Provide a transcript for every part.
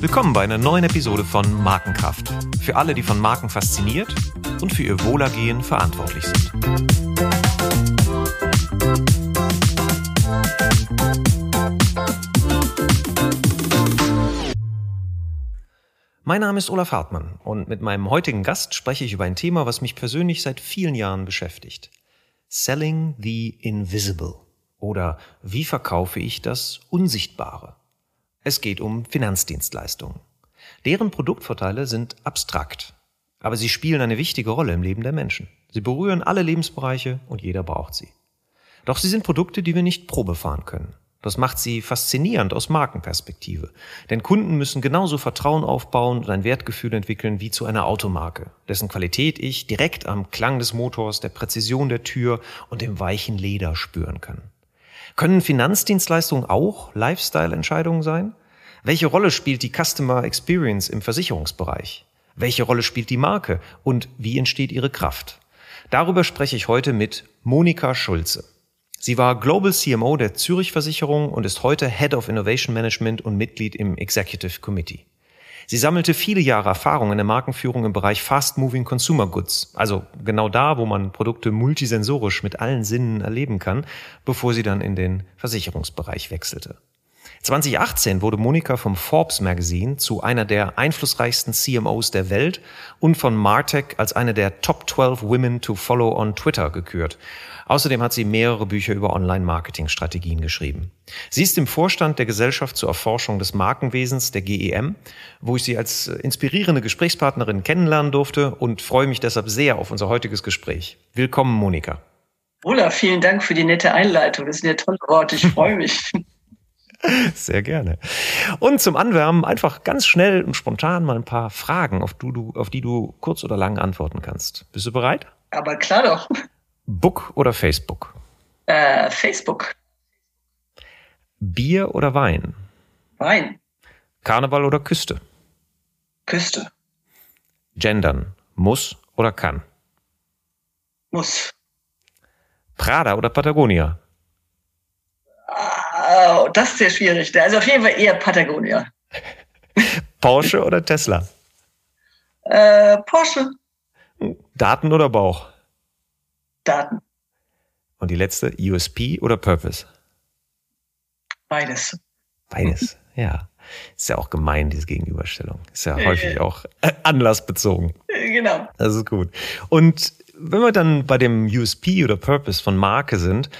Willkommen bei einer neuen Episode von Markenkraft. Für alle, die von Marken fasziniert und für ihr Wohlergehen verantwortlich sind. Mein Name ist Olaf Hartmann und mit meinem heutigen Gast spreche ich über ein Thema, was mich persönlich seit vielen Jahren beschäftigt. Selling the Invisible oder wie verkaufe ich das Unsichtbare? Es geht um Finanzdienstleistungen. Deren Produktvorteile sind abstrakt, aber sie spielen eine wichtige Rolle im Leben der Menschen. Sie berühren alle Lebensbereiche und jeder braucht sie. Doch sie sind Produkte, die wir nicht Probe fahren können. Das macht sie faszinierend aus Markenperspektive. Denn Kunden müssen genauso Vertrauen aufbauen und ein Wertgefühl entwickeln wie zu einer Automarke, dessen Qualität ich direkt am Klang des Motors, der Präzision der Tür und dem weichen Leder spüren kann. Können Finanzdienstleistungen auch Lifestyle-Entscheidungen sein? Welche Rolle spielt die Customer Experience im Versicherungsbereich? Welche Rolle spielt die Marke und wie entsteht ihre Kraft? Darüber spreche ich heute mit Monika Schulze. Sie war Global CMO der Zürich Versicherung und ist heute Head of Innovation Management und Mitglied im Executive Committee. Sie sammelte viele Jahre Erfahrung in der Markenführung im Bereich Fast Moving Consumer Goods, also genau da, wo man Produkte multisensorisch mit allen Sinnen erleben kann, bevor sie dann in den Versicherungsbereich wechselte. 2018 wurde Monika vom Forbes Magazine zu einer der einflussreichsten CMOs der Welt und von Martech als eine der Top 12 Women to Follow on Twitter gekürt. Außerdem hat sie mehrere Bücher über Online-Marketing-Strategien geschrieben. Sie ist im Vorstand der Gesellschaft zur Erforschung des Markenwesens, der GEM, wo ich sie als inspirierende Gesprächspartnerin kennenlernen durfte und freue mich deshalb sehr auf unser heutiges Gespräch. Willkommen, Monika. Olaf, vielen Dank für die nette Einleitung. Das sind ja tolle Worte. Ich freue mich. Sehr gerne. Und zum Anwärmen einfach ganz schnell und spontan mal ein paar Fragen, auf, du, auf die du kurz oder lang antworten kannst. Bist du bereit? Aber klar doch. Book oder Facebook? Äh, Facebook. Bier oder Wein? Wein. Karneval oder Küste? Küste. Gendern. Muss oder kann? Muss. Prada oder Patagonia? Oh, das ist sehr schwierig. Also auf jeden Fall eher Patagonia. Porsche oder Tesla? Äh, Porsche. Daten oder Bauch? Daten. Und die letzte, USP oder Purpose? Beides. Beides, ja. Ist ja auch gemein, diese Gegenüberstellung. Ist ja häufig auch äh, anlassbezogen. Genau. Das ist gut. Und wenn wir dann bei dem USP oder Purpose von Marke sind,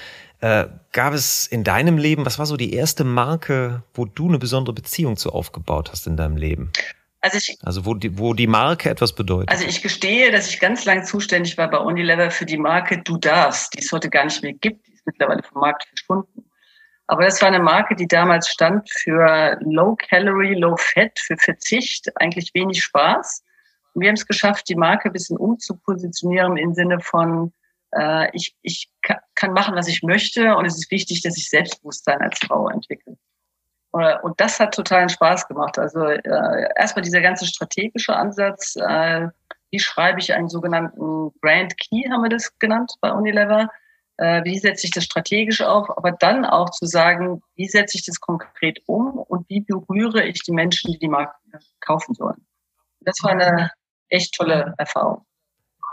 äh, gab es in deinem Leben, was war so die erste Marke, wo du eine besondere Beziehung zu aufgebaut hast in deinem Leben? Also, ich, also wo, die, wo die Marke etwas bedeutet. Also ich gestehe, dass ich ganz lange zuständig war bei Unilever für die Marke Du darfst, die es heute gar nicht mehr gibt. Die ist mittlerweile vom Markt verschwunden. Aber das war eine Marke, die damals stand für Low Calorie, Low Fat, für Verzicht, eigentlich wenig Spaß. Und wir haben es geschafft, die Marke ein bisschen umzupositionieren im Sinne von äh, ich, ich kann machen, was ich möchte und es ist wichtig, dass ich Selbstbewusstsein als Frau entwickle. Und das hat totalen Spaß gemacht. Also äh, erstmal dieser ganze strategische Ansatz, äh, wie schreibe ich einen sogenannten Brand Key, haben wir das genannt bei Unilever. Äh, wie setze ich das strategisch auf, aber dann auch zu sagen, wie setze ich das konkret um und wie berühre ich die Menschen, die die Marke kaufen sollen. Das war eine echt tolle Erfahrung.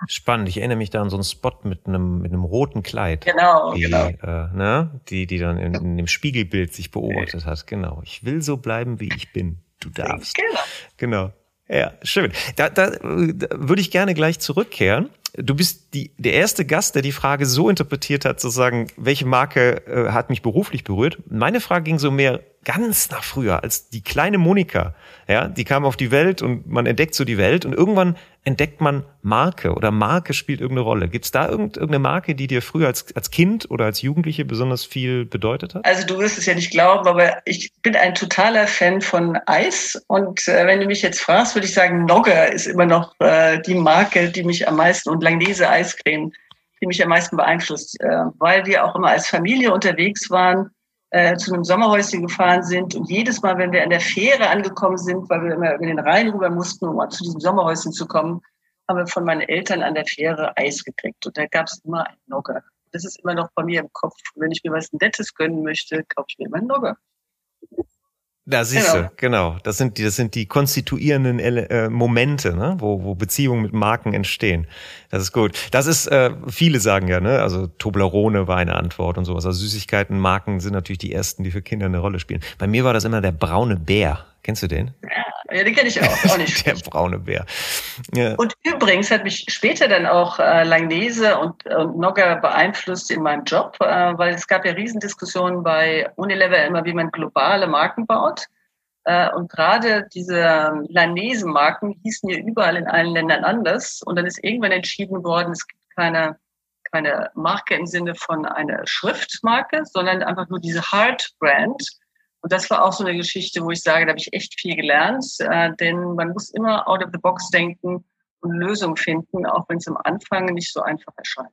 Spannend. Ich erinnere mich da an so einen Spot mit einem, mit einem roten Kleid. Genau, die, genau. Äh, ne? die, die dann in, in dem Spiegelbild sich beobachtet hat. Genau. Ich will so bleiben, wie ich bin. Du darfst. Genau. Genau. Ja, schön. Da, da, da würde ich gerne gleich zurückkehren. Du bist die, der erste Gast, der die Frage so interpretiert hat, sozusagen, welche Marke äh, hat mich beruflich berührt. Meine Frage ging so mehr ganz nach früher, als die kleine Monika, ja, die kam auf die Welt und man entdeckt so die Welt und irgendwann entdeckt man Marke oder Marke spielt irgendeine Rolle. Gibt es da irgendeine Marke, die dir früher als, als Kind oder als Jugendliche besonders viel bedeutet hat? Also du wirst es ja nicht glauben, aber ich bin ein totaler Fan von Eis und äh, wenn du mich jetzt fragst, würde ich sagen, Nogger ist immer noch äh, die Marke, die mich am meisten und Langnese Eiscreme, die mich am meisten beeinflusst, äh, weil wir auch immer als Familie unterwegs waren äh, zu einem Sommerhäuschen gefahren sind. Und jedes Mal, wenn wir an der Fähre angekommen sind, weil wir immer über den Rhein rüber mussten, um zu diesem Sommerhäuschen zu kommen, haben wir von meinen Eltern an der Fähre Eis gekriegt. Und da gab es immer ein Nogger. Das ist immer noch bei mir im Kopf. Wenn ich mir was Nettes gönnen möchte, kaufe ich mir immer einen Nogger. Da siehst genau. du, genau. Das sind die, das sind die konstituierenden äh, Momente, ne? wo, wo Beziehungen mit Marken entstehen. Das ist gut. Das ist, äh, viele sagen ja, ne, also Toblerone war eine Antwort und sowas. Also Süßigkeiten, Marken sind natürlich die ersten, die für Kinder eine Rolle spielen. Bei mir war das immer der braune Bär. Kennst du den? Ja, den kenne ich auch. auch nicht der braune Bär. Ja. Und übrigens hat mich später dann auch äh, Langnese und, und Nogger beeinflusst in meinem Job, äh, weil es gab ja Riesendiskussionen bei Unilever immer, wie man globale Marken baut. Äh, und gerade diese ähm, Langnese-Marken hießen ja überall in allen Ländern anders. Und dann ist irgendwann entschieden worden, es gibt keine, keine Marke im Sinne von einer Schriftmarke, sondern einfach nur diese Hard Brand und das war auch so eine Geschichte, wo ich sage, da habe ich echt viel gelernt, äh, denn man muss immer out of the box denken und Lösungen finden, auch wenn es am Anfang nicht so einfach erscheint.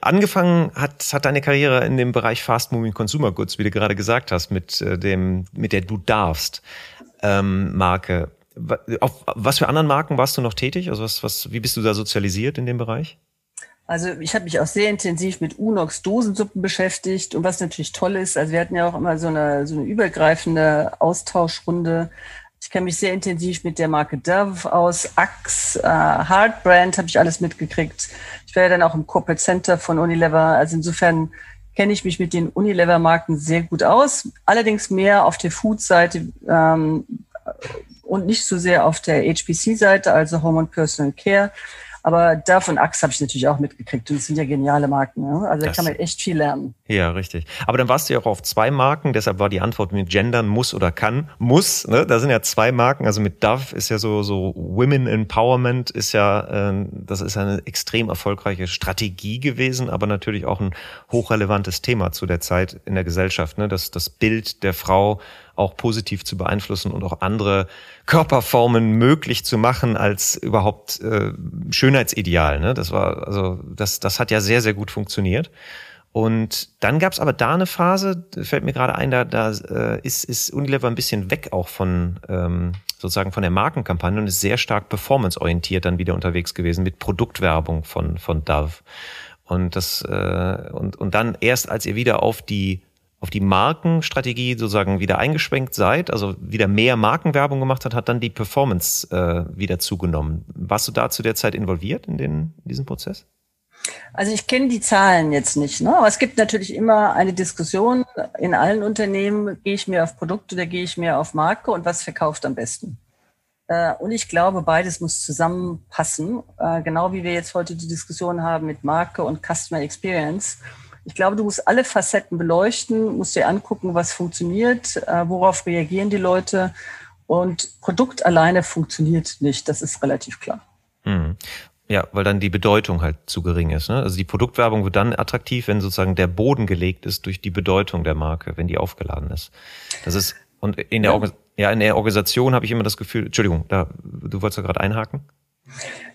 Angefangen hat, hat deine Karriere in dem Bereich Fast Moving Consumer Goods, wie du gerade gesagt hast, mit äh, dem, mit der Du darfst ähm, Marke. Auf was für anderen Marken warst du noch tätig? Also was, was, wie bist du da sozialisiert in dem Bereich? Also ich habe mich auch sehr intensiv mit Unox-Dosensuppen beschäftigt und was natürlich toll ist, also wir hatten ja auch immer so eine, so eine übergreifende Austauschrunde. Ich kenne mich sehr intensiv mit der Marke Dove aus, Axe, äh, Hardbrand habe ich alles mitgekriegt. Ich war ja dann auch im Corporate Center von Unilever, also insofern kenne ich mich mit den Unilever-Marken sehr gut aus, allerdings mehr auf der Food-Seite ähm, und nicht so sehr auf der HPC-Seite, also Home and Personal Care. Aber davon Axe habe ich natürlich auch mitgekriegt. Und das sind ja geniale Marken. Ja? Also da kann man echt viel lernen. Ja, richtig. Aber dann warst du ja auch auf zwei Marken. Deshalb war die Antwort mit gendern muss oder kann. Muss. Ne? Da sind ja zwei Marken. Also mit Dove ist ja so, so Women Empowerment ist ja, äh, das ist eine extrem erfolgreiche Strategie gewesen, aber natürlich auch ein hochrelevantes Thema zu der Zeit in der Gesellschaft. Ne? Das, das Bild der Frau auch positiv zu beeinflussen und auch andere Körperformen möglich zu machen als überhaupt äh, Schönheitsideal. Ne? Das war also das das hat ja sehr sehr gut funktioniert. Und dann gab es aber da eine Phase, fällt mir gerade ein, da, da äh, ist, ist Unilever ein bisschen weg auch von ähm, sozusagen von der Markenkampagne und ist sehr stark performanceorientiert dann wieder unterwegs gewesen mit Produktwerbung von von Dove. Und das äh, und und dann erst als ihr wieder auf die auf die Markenstrategie sozusagen wieder eingeschwenkt seid, also wieder mehr Markenwerbung gemacht hat, hat dann die Performance äh, wieder zugenommen. Warst du da zu der Zeit involviert in, den, in diesem Prozess? Also ich kenne die Zahlen jetzt nicht, ne? aber es gibt natürlich immer eine Diskussion in allen Unternehmen, gehe ich mehr auf Produkte oder gehe ich mehr auf Marke und was verkauft am besten? Äh, und ich glaube, beides muss zusammenpassen, äh, genau wie wir jetzt heute die Diskussion haben mit Marke und Customer Experience. Ich glaube, du musst alle Facetten beleuchten, musst dir angucken, was funktioniert, äh, worauf reagieren die Leute. Und Produkt alleine funktioniert nicht, das ist relativ klar. Mhm. Ja, weil dann die Bedeutung halt zu gering ist. Ne? Also die Produktwerbung wird dann attraktiv, wenn sozusagen der Boden gelegt ist durch die Bedeutung der Marke, wenn die aufgeladen ist. Das ist und in der, ja. ja in der Organisation habe ich immer das Gefühl. Entschuldigung, da du wolltest ja gerade einhaken.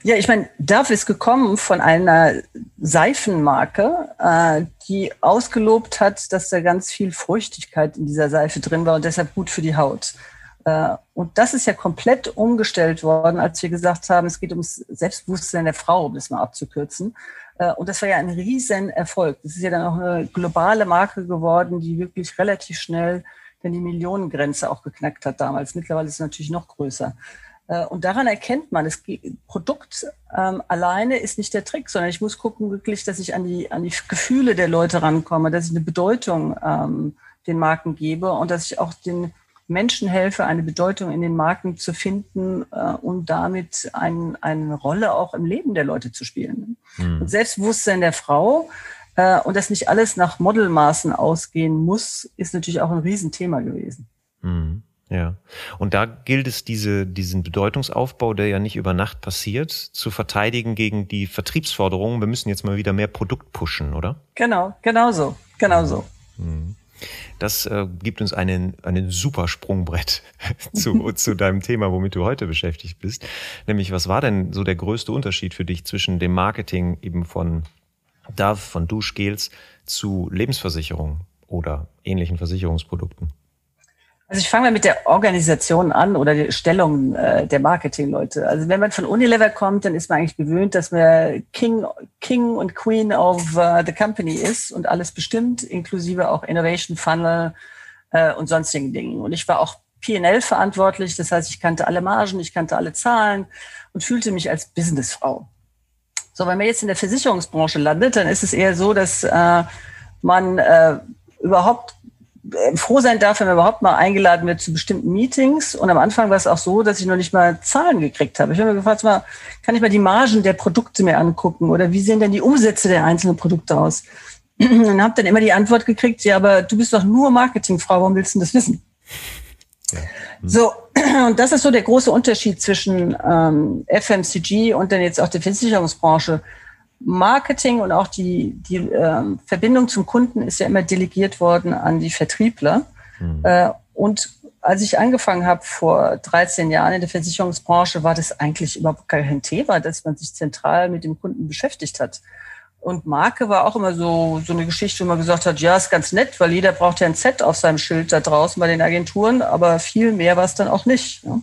Ja, ich meine, Dove ist gekommen von einer Seifenmarke, äh, die ausgelobt hat, dass da ganz viel Feuchtigkeit in dieser Seife drin war und deshalb gut für die Haut. Äh, und das ist ja komplett umgestellt worden, als wir gesagt haben, es geht ums Selbstbewusstsein der Frau, um das mal abzukürzen. Äh, und das war ja ein riesen Erfolg. Das ist ja dann auch eine globale Marke geworden, die wirklich relativ schnell dann die Millionengrenze auch geknackt hat damals. Mittlerweile ist es natürlich noch größer. Äh, und daran erkennt man, das Produkt ähm, alleine ist nicht der Trick, sondern ich muss gucken wirklich, dass ich an die, an die Gefühle der Leute rankomme, dass ich eine Bedeutung ähm, den Marken gebe und dass ich auch den Menschen helfe, eine Bedeutung in den Marken zu finden äh, und damit ein, eine Rolle auch im Leben der Leute zu spielen. Mhm. Und Selbstbewusstsein der Frau äh, und dass nicht alles nach Modelmaßen ausgehen muss, ist natürlich auch ein Riesenthema gewesen. Mhm. Ja. Und da gilt es, diese, diesen Bedeutungsaufbau, der ja nicht über Nacht passiert, zu verteidigen gegen die Vertriebsforderungen. Wir müssen jetzt mal wieder mehr Produkt pushen, oder? Genau, genau so, genau so. Mhm. Das äh, gibt uns einen, einen super Sprungbrett zu, zu deinem Thema, womit du heute beschäftigt bist. Nämlich, was war denn so der größte Unterschied für dich zwischen dem Marketing eben von Dove, von Duschgels zu Lebensversicherung oder ähnlichen Versicherungsprodukten? Also ich fange mal mit der Organisation an oder der Stellung äh, der Marketingleute. Also wenn man von Unilever kommt, dann ist man eigentlich gewöhnt, dass man King, King und Queen of uh, the Company ist und alles bestimmt, inklusive auch Innovation Funnel äh, und sonstigen Dingen. Und ich war auch P&L verantwortlich, das heißt, ich kannte alle Margen, ich kannte alle Zahlen und fühlte mich als Businessfrau. So, wenn man jetzt in der Versicherungsbranche landet, dann ist es eher so, dass äh, man äh, überhaupt froh sein darf, wenn man überhaupt mal eingeladen wird zu bestimmten Meetings. Und am Anfang war es auch so, dass ich noch nicht mal Zahlen gekriegt habe. Ich habe mir gefragt, mal, kann ich mal die Margen der Produkte mir angucken oder wie sehen denn die Umsätze der einzelnen Produkte aus? Und habe dann immer die Antwort gekriegt, ja, aber du bist doch nur Marketingfrau, warum willst du das wissen? Ja. Hm. So, und das ist so der große Unterschied zwischen ähm, FMCG und dann jetzt auch der Versicherungsbranche. Marketing und auch die, die ähm, Verbindung zum Kunden ist ja immer delegiert worden an die Vertriebler. Mhm. Äh, und als ich angefangen habe vor 13 Jahren in der Versicherungsbranche, war das eigentlich überhaupt kein Thema, dass man sich zentral mit dem Kunden beschäftigt hat. Und Marke war auch immer so, so eine Geschichte, wo man gesagt hat, ja, ist ganz nett, weil jeder braucht ja ein Z auf seinem Schild da draußen bei den Agenturen, aber viel mehr war es dann auch nicht. Ja.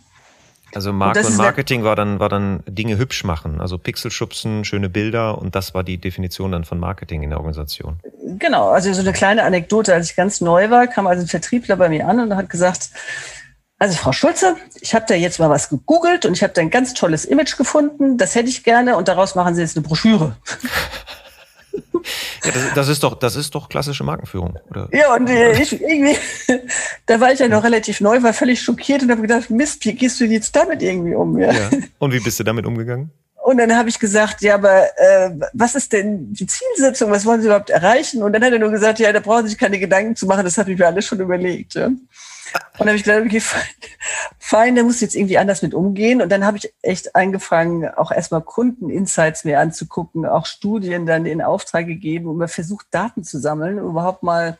Also Marke und, und Marketing war dann, war dann Dinge hübsch machen, also Pixel schubsen, schöne Bilder und das war die Definition dann von Marketing in der Organisation. Genau, also so eine kleine Anekdote, als ich ganz neu war, kam also ein Vertriebler bei mir an und hat gesagt, also Frau Schulze, ich habe da jetzt mal was gegoogelt und ich habe da ein ganz tolles Image gefunden, das hätte ich gerne und daraus machen Sie jetzt eine Broschüre. Ja, das, das, ist doch, das ist doch klassische Markenführung, oder? Ja, und äh, ich irgendwie, da war ich ja noch relativ neu, war völlig schockiert und habe gedacht, Mist, wie gehst du jetzt damit irgendwie um? Ja. ja. Und wie bist du damit umgegangen? Und dann habe ich gesagt, ja, aber äh, was ist denn die Zielsetzung? Was wollen Sie überhaupt erreichen? Und dann hat er nur gesagt, ja, da brauchen Sie sich keine Gedanken zu machen, das habe ich mir alles schon überlegt. Ja. Und dann habe ich gedacht, okay, fein, der muss jetzt irgendwie anders mit umgehen. Und dann habe ich echt angefangen, auch erstmal Kundeninsights mir anzugucken, auch Studien dann in Auftrag gegeben und man versucht, Daten zu sammeln, um überhaupt mal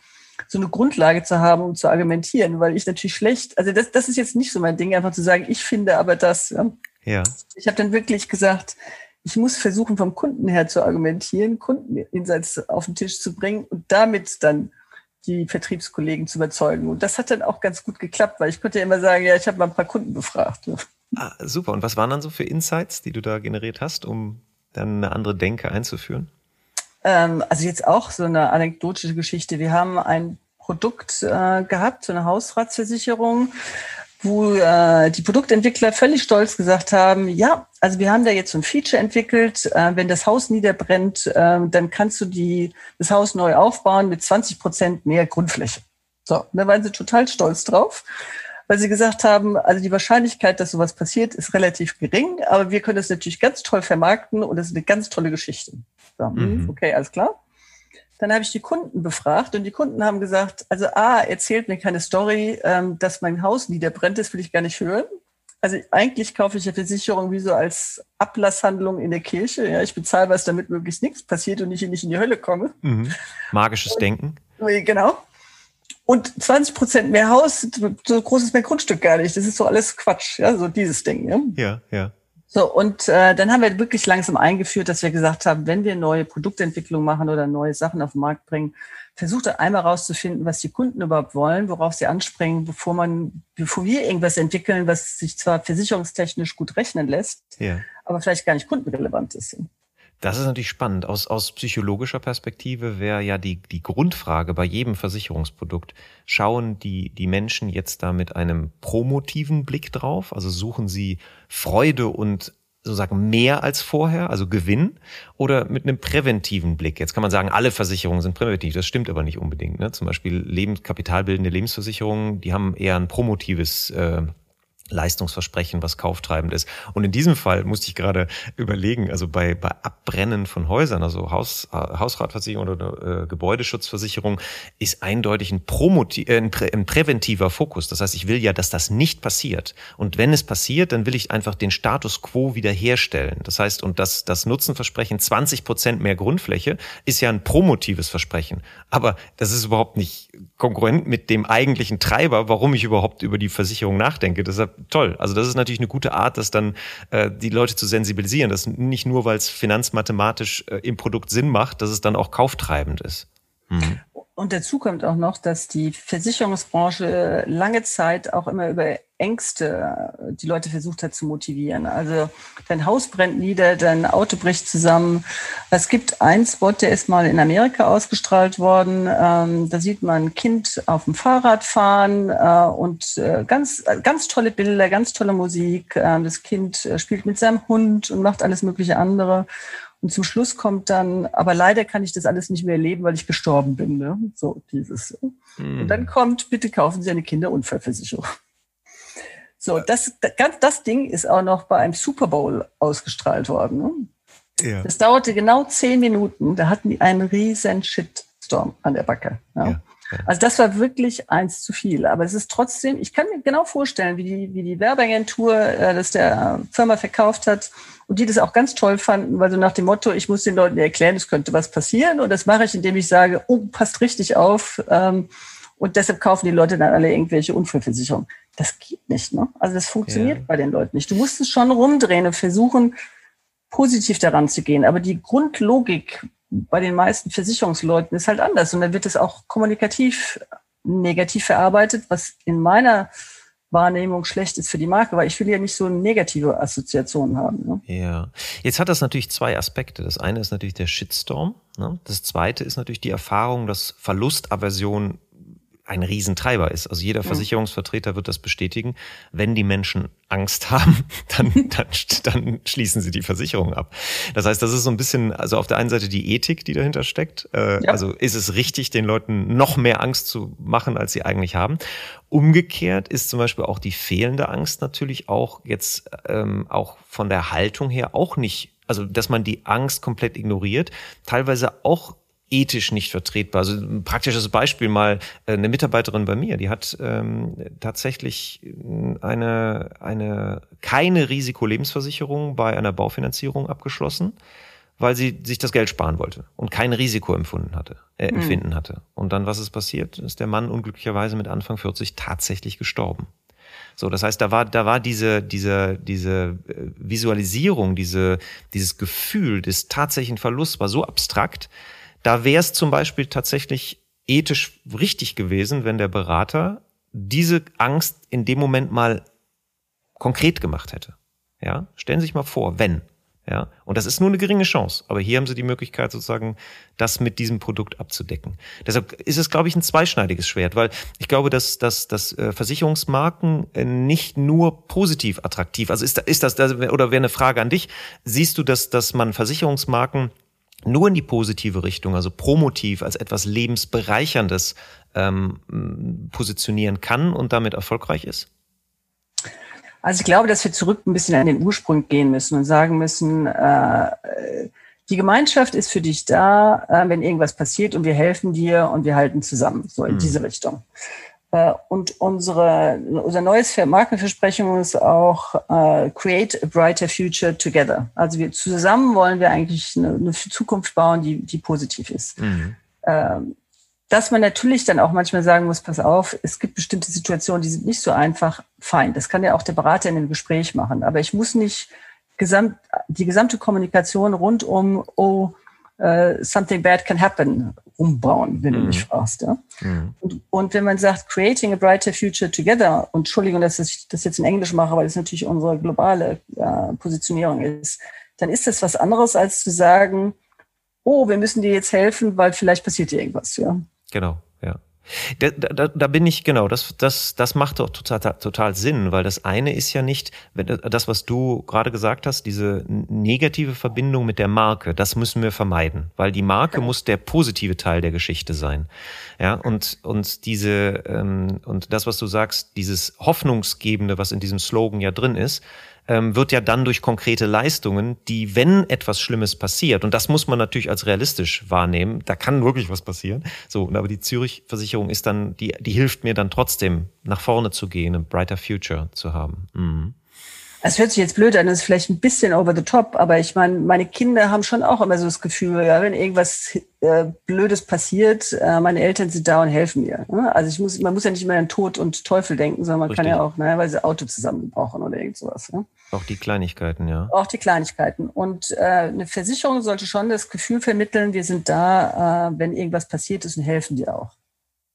so eine Grundlage zu haben, um zu argumentieren, weil ich natürlich schlecht, also das, das ist jetzt nicht so mein Ding, einfach zu sagen, ich finde aber das. Ja. Ja. Ich habe dann wirklich gesagt, ich muss versuchen, vom Kunden her zu argumentieren, Kundeninsights auf den Tisch zu bringen und damit dann die Vertriebskollegen zu überzeugen. Und das hat dann auch ganz gut geklappt, weil ich konnte ja immer sagen, ja, ich habe mal ein paar Kunden befragt. Ah, super. Und was waren dann so für Insights, die du da generiert hast, um dann eine andere Denke einzuführen? Ähm, also jetzt auch so eine anekdotische Geschichte. Wir haben ein Produkt äh, gehabt, so eine Hausratsversicherung, wo äh, die Produktentwickler völlig stolz gesagt haben, ja, also wir haben da jetzt so ein Feature entwickelt, äh, wenn das Haus niederbrennt, äh, dann kannst du die, das Haus neu aufbauen mit 20 Prozent mehr Grundfläche. So, da waren sie total stolz drauf, weil sie gesagt haben, also die Wahrscheinlichkeit, dass sowas passiert, ist relativ gering, aber wir können das natürlich ganz toll vermarkten und das ist eine ganz tolle Geschichte. So, hm, mhm. Okay, alles klar. Dann habe ich die Kunden befragt und die Kunden haben gesagt, also A, erzählt mir keine Story, ähm, dass mein Haus niederbrennt, das will ich gar nicht hören. Also eigentlich kaufe ich ja Versicherung wie so als Ablasshandlung in der Kirche. Ja, ich bezahle was, damit möglichst nichts passiert und ich nicht in die Hölle komme. Mhm. Magisches und, Denken. Genau. Und 20 Prozent mehr Haus, so groß ist mein Grundstück gar nicht. Das ist so alles Quatsch, ja, so dieses Ding. Ja, ja. ja. So, und äh, dann haben wir wirklich langsam eingeführt, dass wir gesagt haben, wenn wir neue Produktentwicklung machen oder neue Sachen auf den Markt bringen, versucht einmal rauszufinden, was die Kunden überhaupt wollen, worauf sie anspringen, bevor man, bevor wir irgendwas entwickeln, was sich zwar versicherungstechnisch gut rechnen lässt, ja. aber vielleicht gar nicht kundenrelevant ist. Das ist natürlich spannend. Aus, aus psychologischer Perspektive wäre ja die, die Grundfrage bei jedem Versicherungsprodukt, schauen die, die Menschen jetzt da mit einem promotiven Blick drauf? Also suchen sie Freude und sozusagen mehr als vorher, also Gewinn, oder mit einem präventiven Blick? Jetzt kann man sagen, alle Versicherungen sind präventiv, das stimmt aber nicht unbedingt. Ne? Zum Beispiel Lebens kapitalbildende Lebensversicherungen, die haben eher ein promotives äh, Leistungsversprechen, was kauftreibend ist. Und in diesem Fall musste ich gerade überlegen, also bei, bei Abbrennen von Häusern, also Haus, äh, Hausratversicherung oder äh, Gebäudeschutzversicherung, ist eindeutig ein, Promoti äh, ein, Prä ein präventiver Fokus. Das heißt, ich will ja, dass das nicht passiert. Und wenn es passiert, dann will ich einfach den Status quo wiederherstellen. Das heißt, und das, das Nutzenversprechen 20 Prozent mehr Grundfläche ist ja ein promotives Versprechen. Aber das ist überhaupt nicht konkurrent mit dem eigentlichen Treiber, warum ich überhaupt über die Versicherung nachdenke. Deshalb toll. Also das ist natürlich eine gute Art, das dann äh, die Leute zu sensibilisieren. Das nicht nur, weil es finanzmathematisch äh, im Produkt Sinn macht, dass es dann auch kauftreibend ist. Mhm. Und dazu kommt auch noch, dass die Versicherungsbranche lange Zeit auch immer über Ängste äh, die Leute versucht hat zu motivieren. Also dein Haus brennt nieder, dein Auto bricht zusammen. Es gibt einen Spot, der ist mal in Amerika ausgestrahlt worden. Ähm, da sieht man ein Kind auf dem Fahrrad fahren äh, und äh, ganz, ganz tolle Bilder, ganz tolle Musik. Äh, das Kind spielt mit seinem Hund und macht alles mögliche andere. Und zum Schluss kommt dann, aber leider kann ich das alles nicht mehr erleben, weil ich gestorben bin. Ne? So dieses. Mhm. Und dann kommt, bitte kaufen Sie eine Kinderunfallversicherung. So, das, das, das Ding ist auch noch bei einem Super Bowl ausgestrahlt worden. Ne? Ja. Das dauerte genau zehn Minuten. Da hatten die einen riesen Shitstorm an der Backe. Ja? ja. Also das war wirklich eins zu viel. Aber es ist trotzdem, ich kann mir genau vorstellen, wie die, wie die Werbeagentur äh, das der Firma verkauft hat und die das auch ganz toll fanden, weil so nach dem Motto, ich muss den Leuten erklären, es könnte was passieren. Und das mache ich, indem ich sage, oh, passt richtig auf. Ähm, und deshalb kaufen die Leute dann alle irgendwelche Unfallversicherungen. Das geht nicht. Ne? Also das funktioniert ja. bei den Leuten nicht. Du musst es schon rumdrehen und versuchen, positiv daran zu gehen. Aber die Grundlogik bei den meisten Versicherungsleuten ist halt anders. Und dann wird es auch kommunikativ negativ verarbeitet, was in meiner Wahrnehmung schlecht ist für die Marke, weil ich will ja nicht so negative Assoziationen haben. Ne? Ja, jetzt hat das natürlich zwei Aspekte. Das eine ist natürlich der Shitstorm. Ne? Das zweite ist natürlich die Erfahrung, dass Verlustaversion ein Riesentreiber ist. Also jeder Versicherungsvertreter wird das bestätigen. Wenn die Menschen Angst haben, dann, dann, dann schließen sie die Versicherung ab. Das heißt, das ist so ein bisschen, also auf der einen Seite die Ethik, die dahinter steckt. Äh, ja. Also ist es richtig, den Leuten noch mehr Angst zu machen, als sie eigentlich haben. Umgekehrt ist zum Beispiel auch die fehlende Angst natürlich auch jetzt ähm, auch von der Haltung her auch nicht also dass man die Angst komplett ignoriert, teilweise auch ethisch nicht vertretbar. Also ein praktisches Beispiel mal, äh, eine Mitarbeiterin bei mir, die hat ähm, tatsächlich eine, eine keine Risikolebensversicherung bei einer Baufinanzierung abgeschlossen, weil sie sich das Geld sparen wollte und kein Risiko empfunden hatte, äh, hm. empfinden hatte. Und dann, was ist passiert? Ist der Mann unglücklicherweise mit Anfang 40 tatsächlich gestorben. So, das heißt, da war, da war diese, diese, diese äh, Visualisierung, diese, dieses Gefühl des tatsächlichen Verlusts war so abstrakt, da wäre es zum Beispiel tatsächlich ethisch richtig gewesen, wenn der Berater diese Angst in dem Moment mal konkret gemacht hätte. Ja, stellen Sie sich mal vor, wenn. Ja, und das ist nur eine geringe Chance. Aber hier haben Sie die Möglichkeit, sozusagen, das mit diesem Produkt abzudecken. Deshalb ist es, glaube ich, ein zweischneidiges Schwert, weil ich glaube, dass, dass, dass äh, Versicherungsmarken äh, nicht nur positiv attraktiv, also ist, ist das, oder wäre eine Frage an dich, siehst du, dass, dass man Versicherungsmarken nur in die positive Richtung, also promotiv als etwas lebensbereicherndes ähm, positionieren kann und damit erfolgreich ist? Also ich glaube, dass wir zurück ein bisschen an den Ursprung gehen müssen und sagen müssen, äh, die Gemeinschaft ist für dich da, äh, wenn irgendwas passiert und wir helfen dir und wir halten zusammen, so in mhm. diese Richtung. Äh, und unsere, unser neues Markenversprechung ist auch uh, Create a Brighter Future Together. Also wir zusammen wollen wir eigentlich eine, eine Zukunft bauen, die, die positiv ist. Mhm. Ähm, dass man natürlich dann auch manchmal sagen muss, pass auf, es gibt bestimmte Situationen, die sind nicht so einfach, fein. Das kann ja auch der Berater in dem Gespräch machen. Aber ich muss nicht gesamt, die gesamte Kommunikation rund um, oh, uh, something bad can happen umbauen, wenn mhm. du mich fragst. Ja? Mhm. Und, und, wenn man sagt, creating a brighter future together, und Entschuldigung, dass ich das jetzt in Englisch mache, weil das natürlich unsere globale äh, Positionierung ist, dann ist das was anderes, als zu sagen, oh, wir müssen dir jetzt helfen, weil vielleicht passiert dir irgendwas. Ja? Genau. Da, da, da bin ich, genau, das, das, das macht doch total, total Sinn, weil das eine ist ja nicht, das, was du gerade gesagt hast, diese negative Verbindung mit der Marke, das müssen wir vermeiden, weil die Marke genau. muss der positive Teil der Geschichte sein. Ja, und, und diese, ähm, und das, was du sagst, dieses Hoffnungsgebende, was in diesem Slogan ja drin ist, ähm, wird ja dann durch konkrete Leistungen, die, wenn etwas Schlimmes passiert, und das muss man natürlich als realistisch wahrnehmen, da kann wirklich was passieren. So, aber die Zürich-Versicherung ist dann, die, die hilft mir dann trotzdem, nach vorne zu gehen, ein brighter Future zu haben. Mhm. Es hört sich jetzt blöd an, das ist vielleicht ein bisschen over the top, aber ich meine, meine Kinder haben schon auch immer so das Gefühl, ja, wenn irgendwas äh, Blödes passiert, äh, meine Eltern sind da und helfen mir. Ne? Also ich muss, man muss ja nicht immer an Tod und Teufel denken, sondern man Richtig. kann ja auch, naja, weil sie Auto zusammengebrochen oder irgend sowas. Ne? Auch die Kleinigkeiten, ja. Auch die Kleinigkeiten. Und äh, eine Versicherung sollte schon das Gefühl vermitteln, wir sind da, äh, wenn irgendwas passiert ist und helfen dir auch.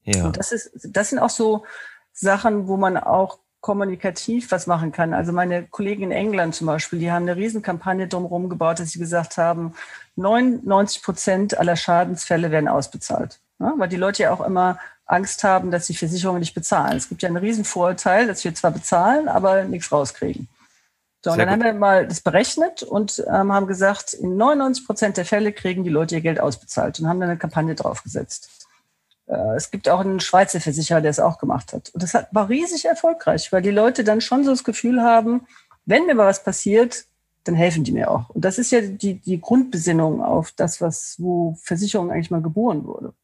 Ja. Und das ist, das sind auch so Sachen, wo man auch kommunikativ was machen kann. Also meine Kollegen in England zum Beispiel, die haben eine Riesenkampagne drumherum gebaut, dass sie gesagt haben, 99 Prozent aller Schadensfälle werden ausbezahlt. Ja, weil die Leute ja auch immer Angst haben, dass die Versicherungen nicht bezahlen. Es gibt ja einen riesen Vorurteil, dass wir zwar bezahlen, aber nichts rauskriegen. So, und dann gut. haben wir mal das berechnet und ähm, haben gesagt, in 99 Prozent der Fälle kriegen die Leute ihr Geld ausbezahlt und haben dann eine Kampagne draufgesetzt. Äh, es gibt auch einen Schweizer Versicherer, der es auch gemacht hat. Und das war riesig erfolgreich, weil die Leute dann schon so das Gefühl haben, wenn mir mal was passiert, dann helfen die mir auch. Und das ist ja die, die Grundbesinnung auf das, was, wo Versicherung eigentlich mal geboren wurde.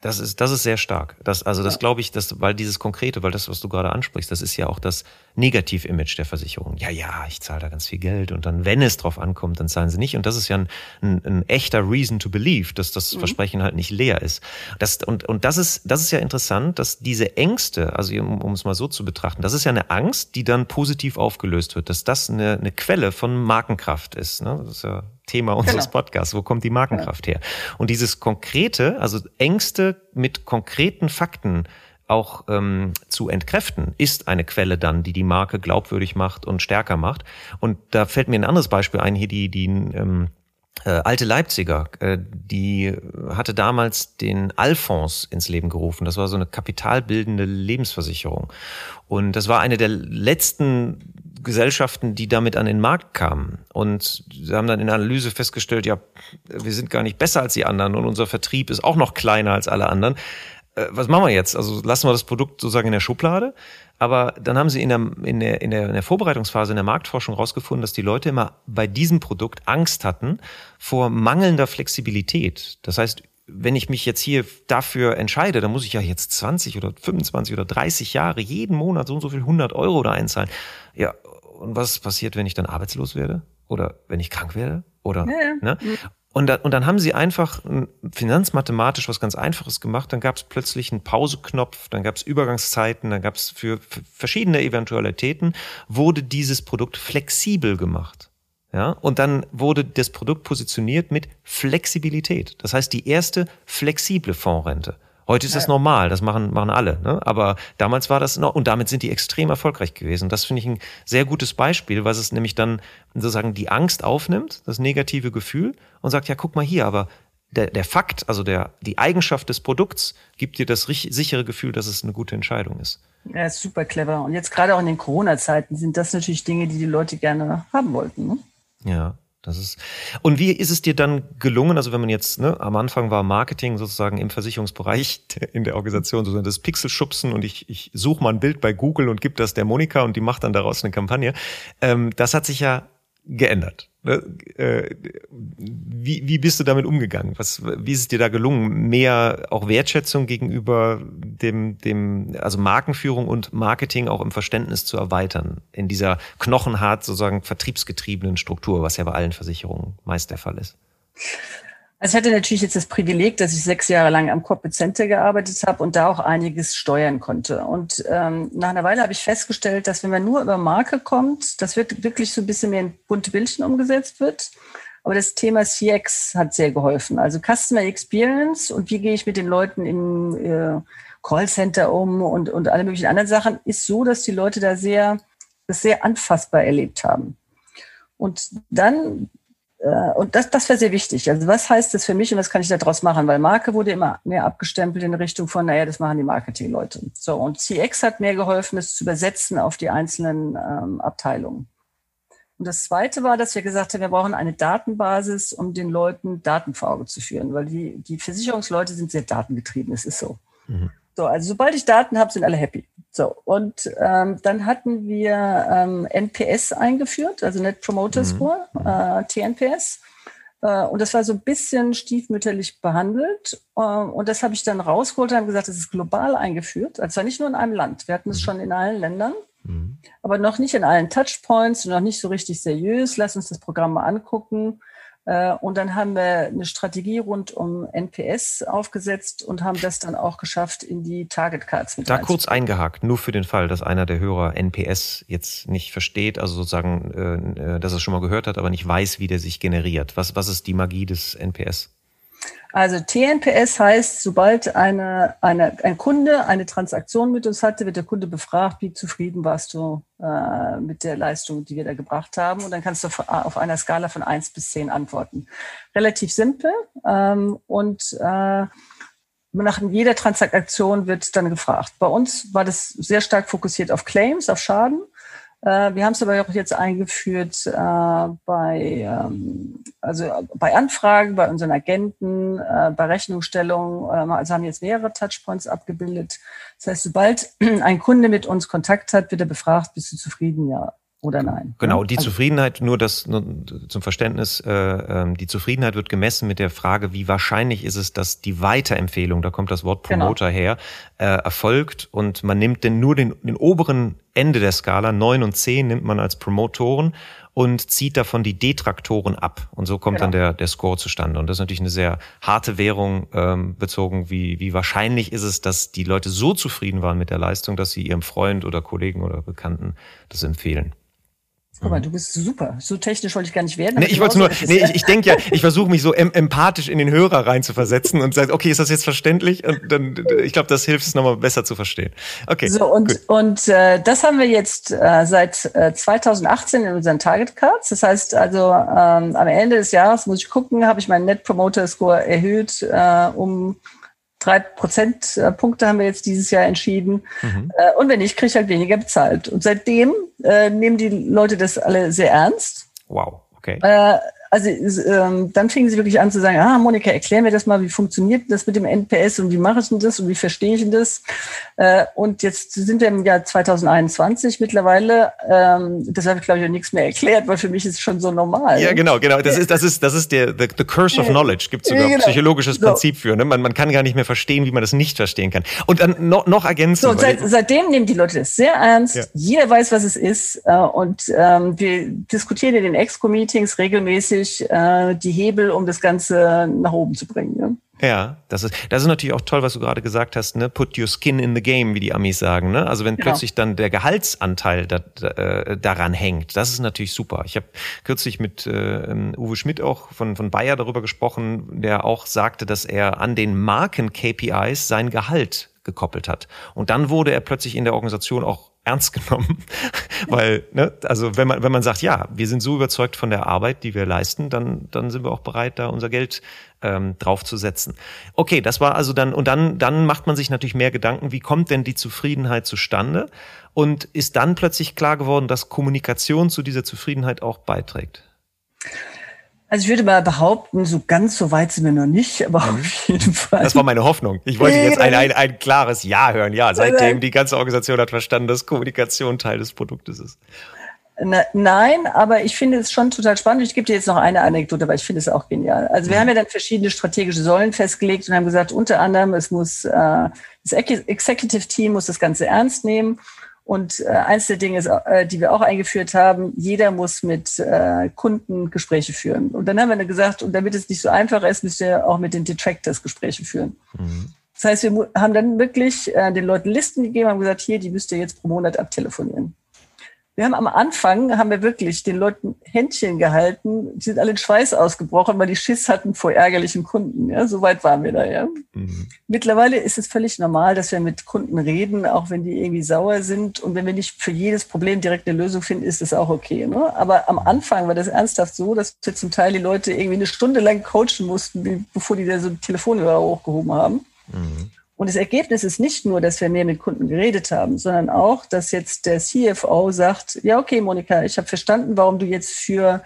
Das ist, das ist sehr stark. Das, also das glaube ich, dass, weil dieses Konkrete, weil das, was du gerade ansprichst, das ist ja auch das Negativ-Image der Versicherung. Ja, ja, ich zahle da ganz viel Geld und dann, wenn es drauf ankommt, dann zahlen sie nicht. Und das ist ja ein, ein, ein echter Reason to believe, dass das mhm. Versprechen halt nicht leer ist. Das, und, und das ist, das ist ja interessant, dass diese Ängste, also um, um es mal so zu betrachten, das ist ja eine Angst, die dann positiv aufgelöst wird, dass das eine, eine Quelle von Markenkraft ist. Ne? Das ist ja Thema unseres genau. Podcasts. Wo kommt die Markenkraft her? Und dieses Konkrete, also Ängste mit konkreten Fakten auch ähm, zu entkräften, ist eine Quelle dann, die die Marke glaubwürdig macht und stärker macht. Und da fällt mir ein anderes Beispiel ein, hier die, die ähm, äh, alte Leipziger, äh, die hatte damals den Alphons ins Leben gerufen. Das war so eine kapitalbildende Lebensversicherung. Und das war eine der letzten Gesellschaften, die damit an den Markt kamen. Und sie haben dann in der Analyse festgestellt, ja, wir sind gar nicht besser als die anderen und unser Vertrieb ist auch noch kleiner als alle anderen. Äh, was machen wir jetzt? Also lassen wir das Produkt sozusagen in der Schublade. Aber dann haben sie in der, in, der, in, der, in der Vorbereitungsphase in der Marktforschung rausgefunden, dass die Leute immer bei diesem Produkt Angst hatten vor mangelnder Flexibilität. Das heißt, wenn ich mich jetzt hier dafür entscheide, dann muss ich ja jetzt 20 oder 25 oder 30 Jahre jeden Monat so und so viel 100 Euro da einzahlen. Ja, und was passiert, wenn ich dann arbeitslos werde? Oder wenn ich krank werde? Oder, ja, ja. Ne? Und, da, und dann haben sie einfach finanzmathematisch was ganz Einfaches gemacht. Dann gab es plötzlich einen Pauseknopf, dann gab es Übergangszeiten, dann gab es für, für verschiedene Eventualitäten, wurde dieses Produkt flexibel gemacht. Ja, und dann wurde das Produkt positioniert mit Flexibilität. Das heißt, die erste flexible Fondsrente. Heute ist das normal, das machen, machen alle. Ne? Aber damals war das noch, und damit sind die extrem erfolgreich gewesen. Das finde ich ein sehr gutes Beispiel, weil es nämlich dann sozusagen die Angst aufnimmt, das negative Gefühl, und sagt, ja, guck mal hier, aber der, der Fakt, also der, die Eigenschaft des Produkts, gibt dir das sichere Gefühl, dass es eine gute Entscheidung ist. Ja, ist super clever. Und jetzt gerade auch in den Corona-Zeiten sind das natürlich Dinge, die die Leute gerne haben wollten. Ne? Ja. Das ist, und wie ist es dir dann gelungen, also wenn man jetzt, ne, am Anfang war Marketing sozusagen im Versicherungsbereich in der Organisation, sozusagen das Pixelschubsen und ich, ich suche mal ein Bild bei Google und gebe das der Monika und die macht dann daraus eine Kampagne. Ähm, das hat sich ja geändert. Ne? Äh, wie, wie bist du damit umgegangen? Was, wie ist es dir da gelungen, mehr auch Wertschätzung gegenüber dem, dem, also Markenführung und Marketing auch im Verständnis zu erweitern in dieser knochenhart sozusagen vertriebsgetriebenen Struktur, was ja bei allen Versicherungen meist der Fall ist? Also ich hatte natürlich jetzt das Privileg, dass ich sechs Jahre lang am Corporate Center gearbeitet habe und da auch einiges steuern konnte. Und ähm, nach einer Weile habe ich festgestellt, dass wenn man nur über Marke kommt, das wird wirklich so ein bisschen mehr in bunte Bildchen umgesetzt wird. Aber das Thema CX hat sehr geholfen. Also Customer Experience und wie gehe ich mit den Leuten im äh, Callcenter um und, und alle möglichen anderen Sachen, ist so, dass die Leute da sehr, das sehr anfassbar erlebt haben. Und dann und das, das wäre sehr wichtig. Also was heißt das für mich und was kann ich daraus machen? Weil Marke wurde immer mehr abgestempelt in Richtung von, naja, das machen die Marketingleute. So, und CX hat mir geholfen, es zu übersetzen auf die einzelnen ähm, Abteilungen. Und das Zweite war, dass wir gesagt haben, wir brauchen eine Datenbasis, um den Leuten Daten vor Auge zu führen, weil die, die Versicherungsleute sind sehr datengetrieben, es ist so. Mhm. So, also sobald ich Daten habe, sind alle happy. So, und ähm, dann hatten wir ähm, NPS eingeführt, also Net Promoter mhm. Score, mhm. äh, TNPS. Äh, und das war so ein bisschen stiefmütterlich behandelt. Äh, und das habe ich dann rausgeholt und habe gesagt, das ist global eingeführt. Also zwar nicht nur in einem Land. Wir hatten es mhm. schon in allen Ländern. Mhm. Aber noch nicht in allen Touchpoints und noch nicht so richtig seriös. Lass uns das Programm mal angucken. Äh, und dann haben wir eine Strategie rund um NPS aufgesetzt und haben das dann auch geschafft, in die Target Cards mit Da kurz eingehakt, nur für den Fall, dass einer der Hörer NPS jetzt nicht versteht, also sozusagen, äh, äh, dass er schon mal gehört hat, aber nicht weiß, wie der sich generiert. Was, was ist die Magie des NPS? Also TNPS heißt, sobald eine, eine, ein Kunde eine Transaktion mit uns hatte, wird der Kunde befragt, wie zufrieden warst du äh, mit der Leistung, die wir da gebracht haben. Und dann kannst du auf einer Skala von eins bis zehn antworten. Relativ simpel. Ähm, und äh, nach jeder Transaktion wird dann gefragt. Bei uns war das sehr stark fokussiert auf Claims, auf Schaden. Äh, wir haben es aber auch jetzt eingeführt äh, bei, ähm, also bei Anfragen, bei unseren Agenten, äh, bei Rechnungsstellung. Ähm, also haben jetzt mehrere Touchpoints abgebildet. Das heißt, sobald ein Kunde mit uns Kontakt hat, wird er befragt, bist du zufrieden? Ja oder nein. Genau, die also, Zufriedenheit, nur das nur zum Verständnis, äh, äh, die Zufriedenheit wird gemessen mit der Frage, wie wahrscheinlich ist es, dass die Weiterempfehlung, da kommt das Wort genau. Promoter genau. her, äh, erfolgt und man nimmt denn nur den, den oberen Ende der Skala, neun und zehn nimmt man als Promotoren und zieht davon die Detraktoren ab. Und so kommt genau. dann der, der Score zustande. Und das ist natürlich eine sehr harte Währung, ähm, bezogen, wie, wie wahrscheinlich ist es, dass die Leute so zufrieden waren mit der Leistung, dass sie ihrem Freund oder Kollegen oder Bekannten das empfehlen. Guck mal, du bist super. So technisch wollte ich gar nicht werden. Nee, ich wollte nur, nee, ich, ich denke ja, ich versuche mich so em empathisch in den Hörer rein zu versetzen und sage, okay, ist das jetzt verständlich? Und dann, ich glaube, das hilft es nochmal besser zu verstehen. Okay. So, und, gut. und äh, das haben wir jetzt äh, seit äh, 2018 in unseren Target Cards. Das heißt also, ähm, am Ende des Jahres muss ich gucken, habe ich meinen Net Promoter Score erhöht äh, um drei Prozentpunkte haben wir jetzt dieses Jahr entschieden. Mhm. Äh, und wenn nicht, kriege ich halt weniger bezahlt. Und seitdem äh, nehmen die Leute das alle sehr ernst. Wow, okay. Äh, also ähm, dann fingen sie wirklich an zu sagen, ah, Monika, erklär mir das mal, wie funktioniert das mit dem NPS und wie mache ich denn das und wie verstehe ich denn das? Äh, und jetzt sind wir im Jahr 2021 mittlerweile. Ähm, das habe ich, glaube ich, auch nichts mehr erklärt, weil für mich ist es schon so normal. Ja, genau, genau. Das ist, das ist, das ist der the, the curse of knowledge. Gibt sogar ja, genau. psychologisches so. Prinzip für. Ne? Man, man kann gar nicht mehr verstehen, wie man das nicht verstehen kann. Und dann noch, noch ergänzen. So, seit, seitdem nehmen die Leute das sehr ernst. Ja. Jeder weiß, was es ist. Äh, und ähm, wir diskutieren in den Exco-Meetings regelmäßig wirklich äh, die Hebel, um das Ganze nach oben zu bringen. Ja? Ja, das ist, das ist natürlich auch toll, was du gerade gesagt hast, ne? Put your skin in the game, wie die Amis sagen, ne? Also wenn genau. plötzlich dann der Gehaltsanteil da, da, äh, daran hängt, das ist natürlich super. Ich habe kürzlich mit äh, Uwe Schmidt auch von, von Bayer darüber gesprochen, der auch sagte, dass er an den Marken-KPIs sein Gehalt gekoppelt hat. Und dann wurde er plötzlich in der Organisation auch ernst genommen, weil, ne, also wenn man, wenn man sagt, ja, wir sind so überzeugt von der Arbeit, die wir leisten, dann, dann sind wir auch bereit, da unser Geld ähm, draufzusetzen. Okay, das war also dann, und dann, dann macht man sich natürlich mehr Gedanken, wie kommt denn die Zufriedenheit zustande? Und ist dann plötzlich klar geworden, dass Kommunikation zu dieser Zufriedenheit auch beiträgt? Also ich würde mal behaupten, so ganz so weit sind wir noch nicht, aber mhm. auf jeden Fall. Das war meine Hoffnung. Ich wollte jetzt ein, ein, ein klares Ja hören. Ja, seitdem die ganze Organisation hat verstanden, dass Kommunikation Teil des Produktes ist. Na, nein, aber ich finde es schon total spannend. Ich gebe dir jetzt noch eine Anekdote, weil ich finde es auch genial. Also wir mhm. haben ja dann verschiedene strategische Säulen festgelegt und haben gesagt, unter anderem, es muss äh, das Executive Team muss das Ganze ernst nehmen und äh, eins der Dinge, ist, äh, die wir auch eingeführt haben, jeder muss mit äh, Kunden Gespräche führen. Und dann haben wir dann gesagt, und damit es nicht so einfach ist, müsst ihr auch mit den Detractors Gespräche führen. Mhm. Das heißt, wir haben dann wirklich äh, den Leuten Listen gegeben, haben gesagt, hier, die müsst ihr jetzt pro Monat abtelefonieren. Wir haben am Anfang, haben wir wirklich den Leuten Händchen gehalten. Die sind alle in Schweiß ausgebrochen, weil die Schiss hatten vor ärgerlichen Kunden. Ja, so weit waren wir da, ja. Mhm. Mittlerweile ist es völlig normal, dass wir mit Kunden reden, auch wenn die irgendwie sauer sind. Und wenn wir nicht für jedes Problem direkt eine Lösung finden, ist das auch okay. Ne? Aber am Anfang war das ernsthaft so, dass wir zum Teil die Leute irgendwie eine Stunde lang coachen mussten, bevor die da so ein Telefonhörer hochgehoben haben. Mhm. Und das Ergebnis ist nicht nur, dass wir mehr mit Kunden geredet haben, sondern auch, dass jetzt der CFO sagt, ja, okay, Monika, ich habe verstanden, warum du jetzt für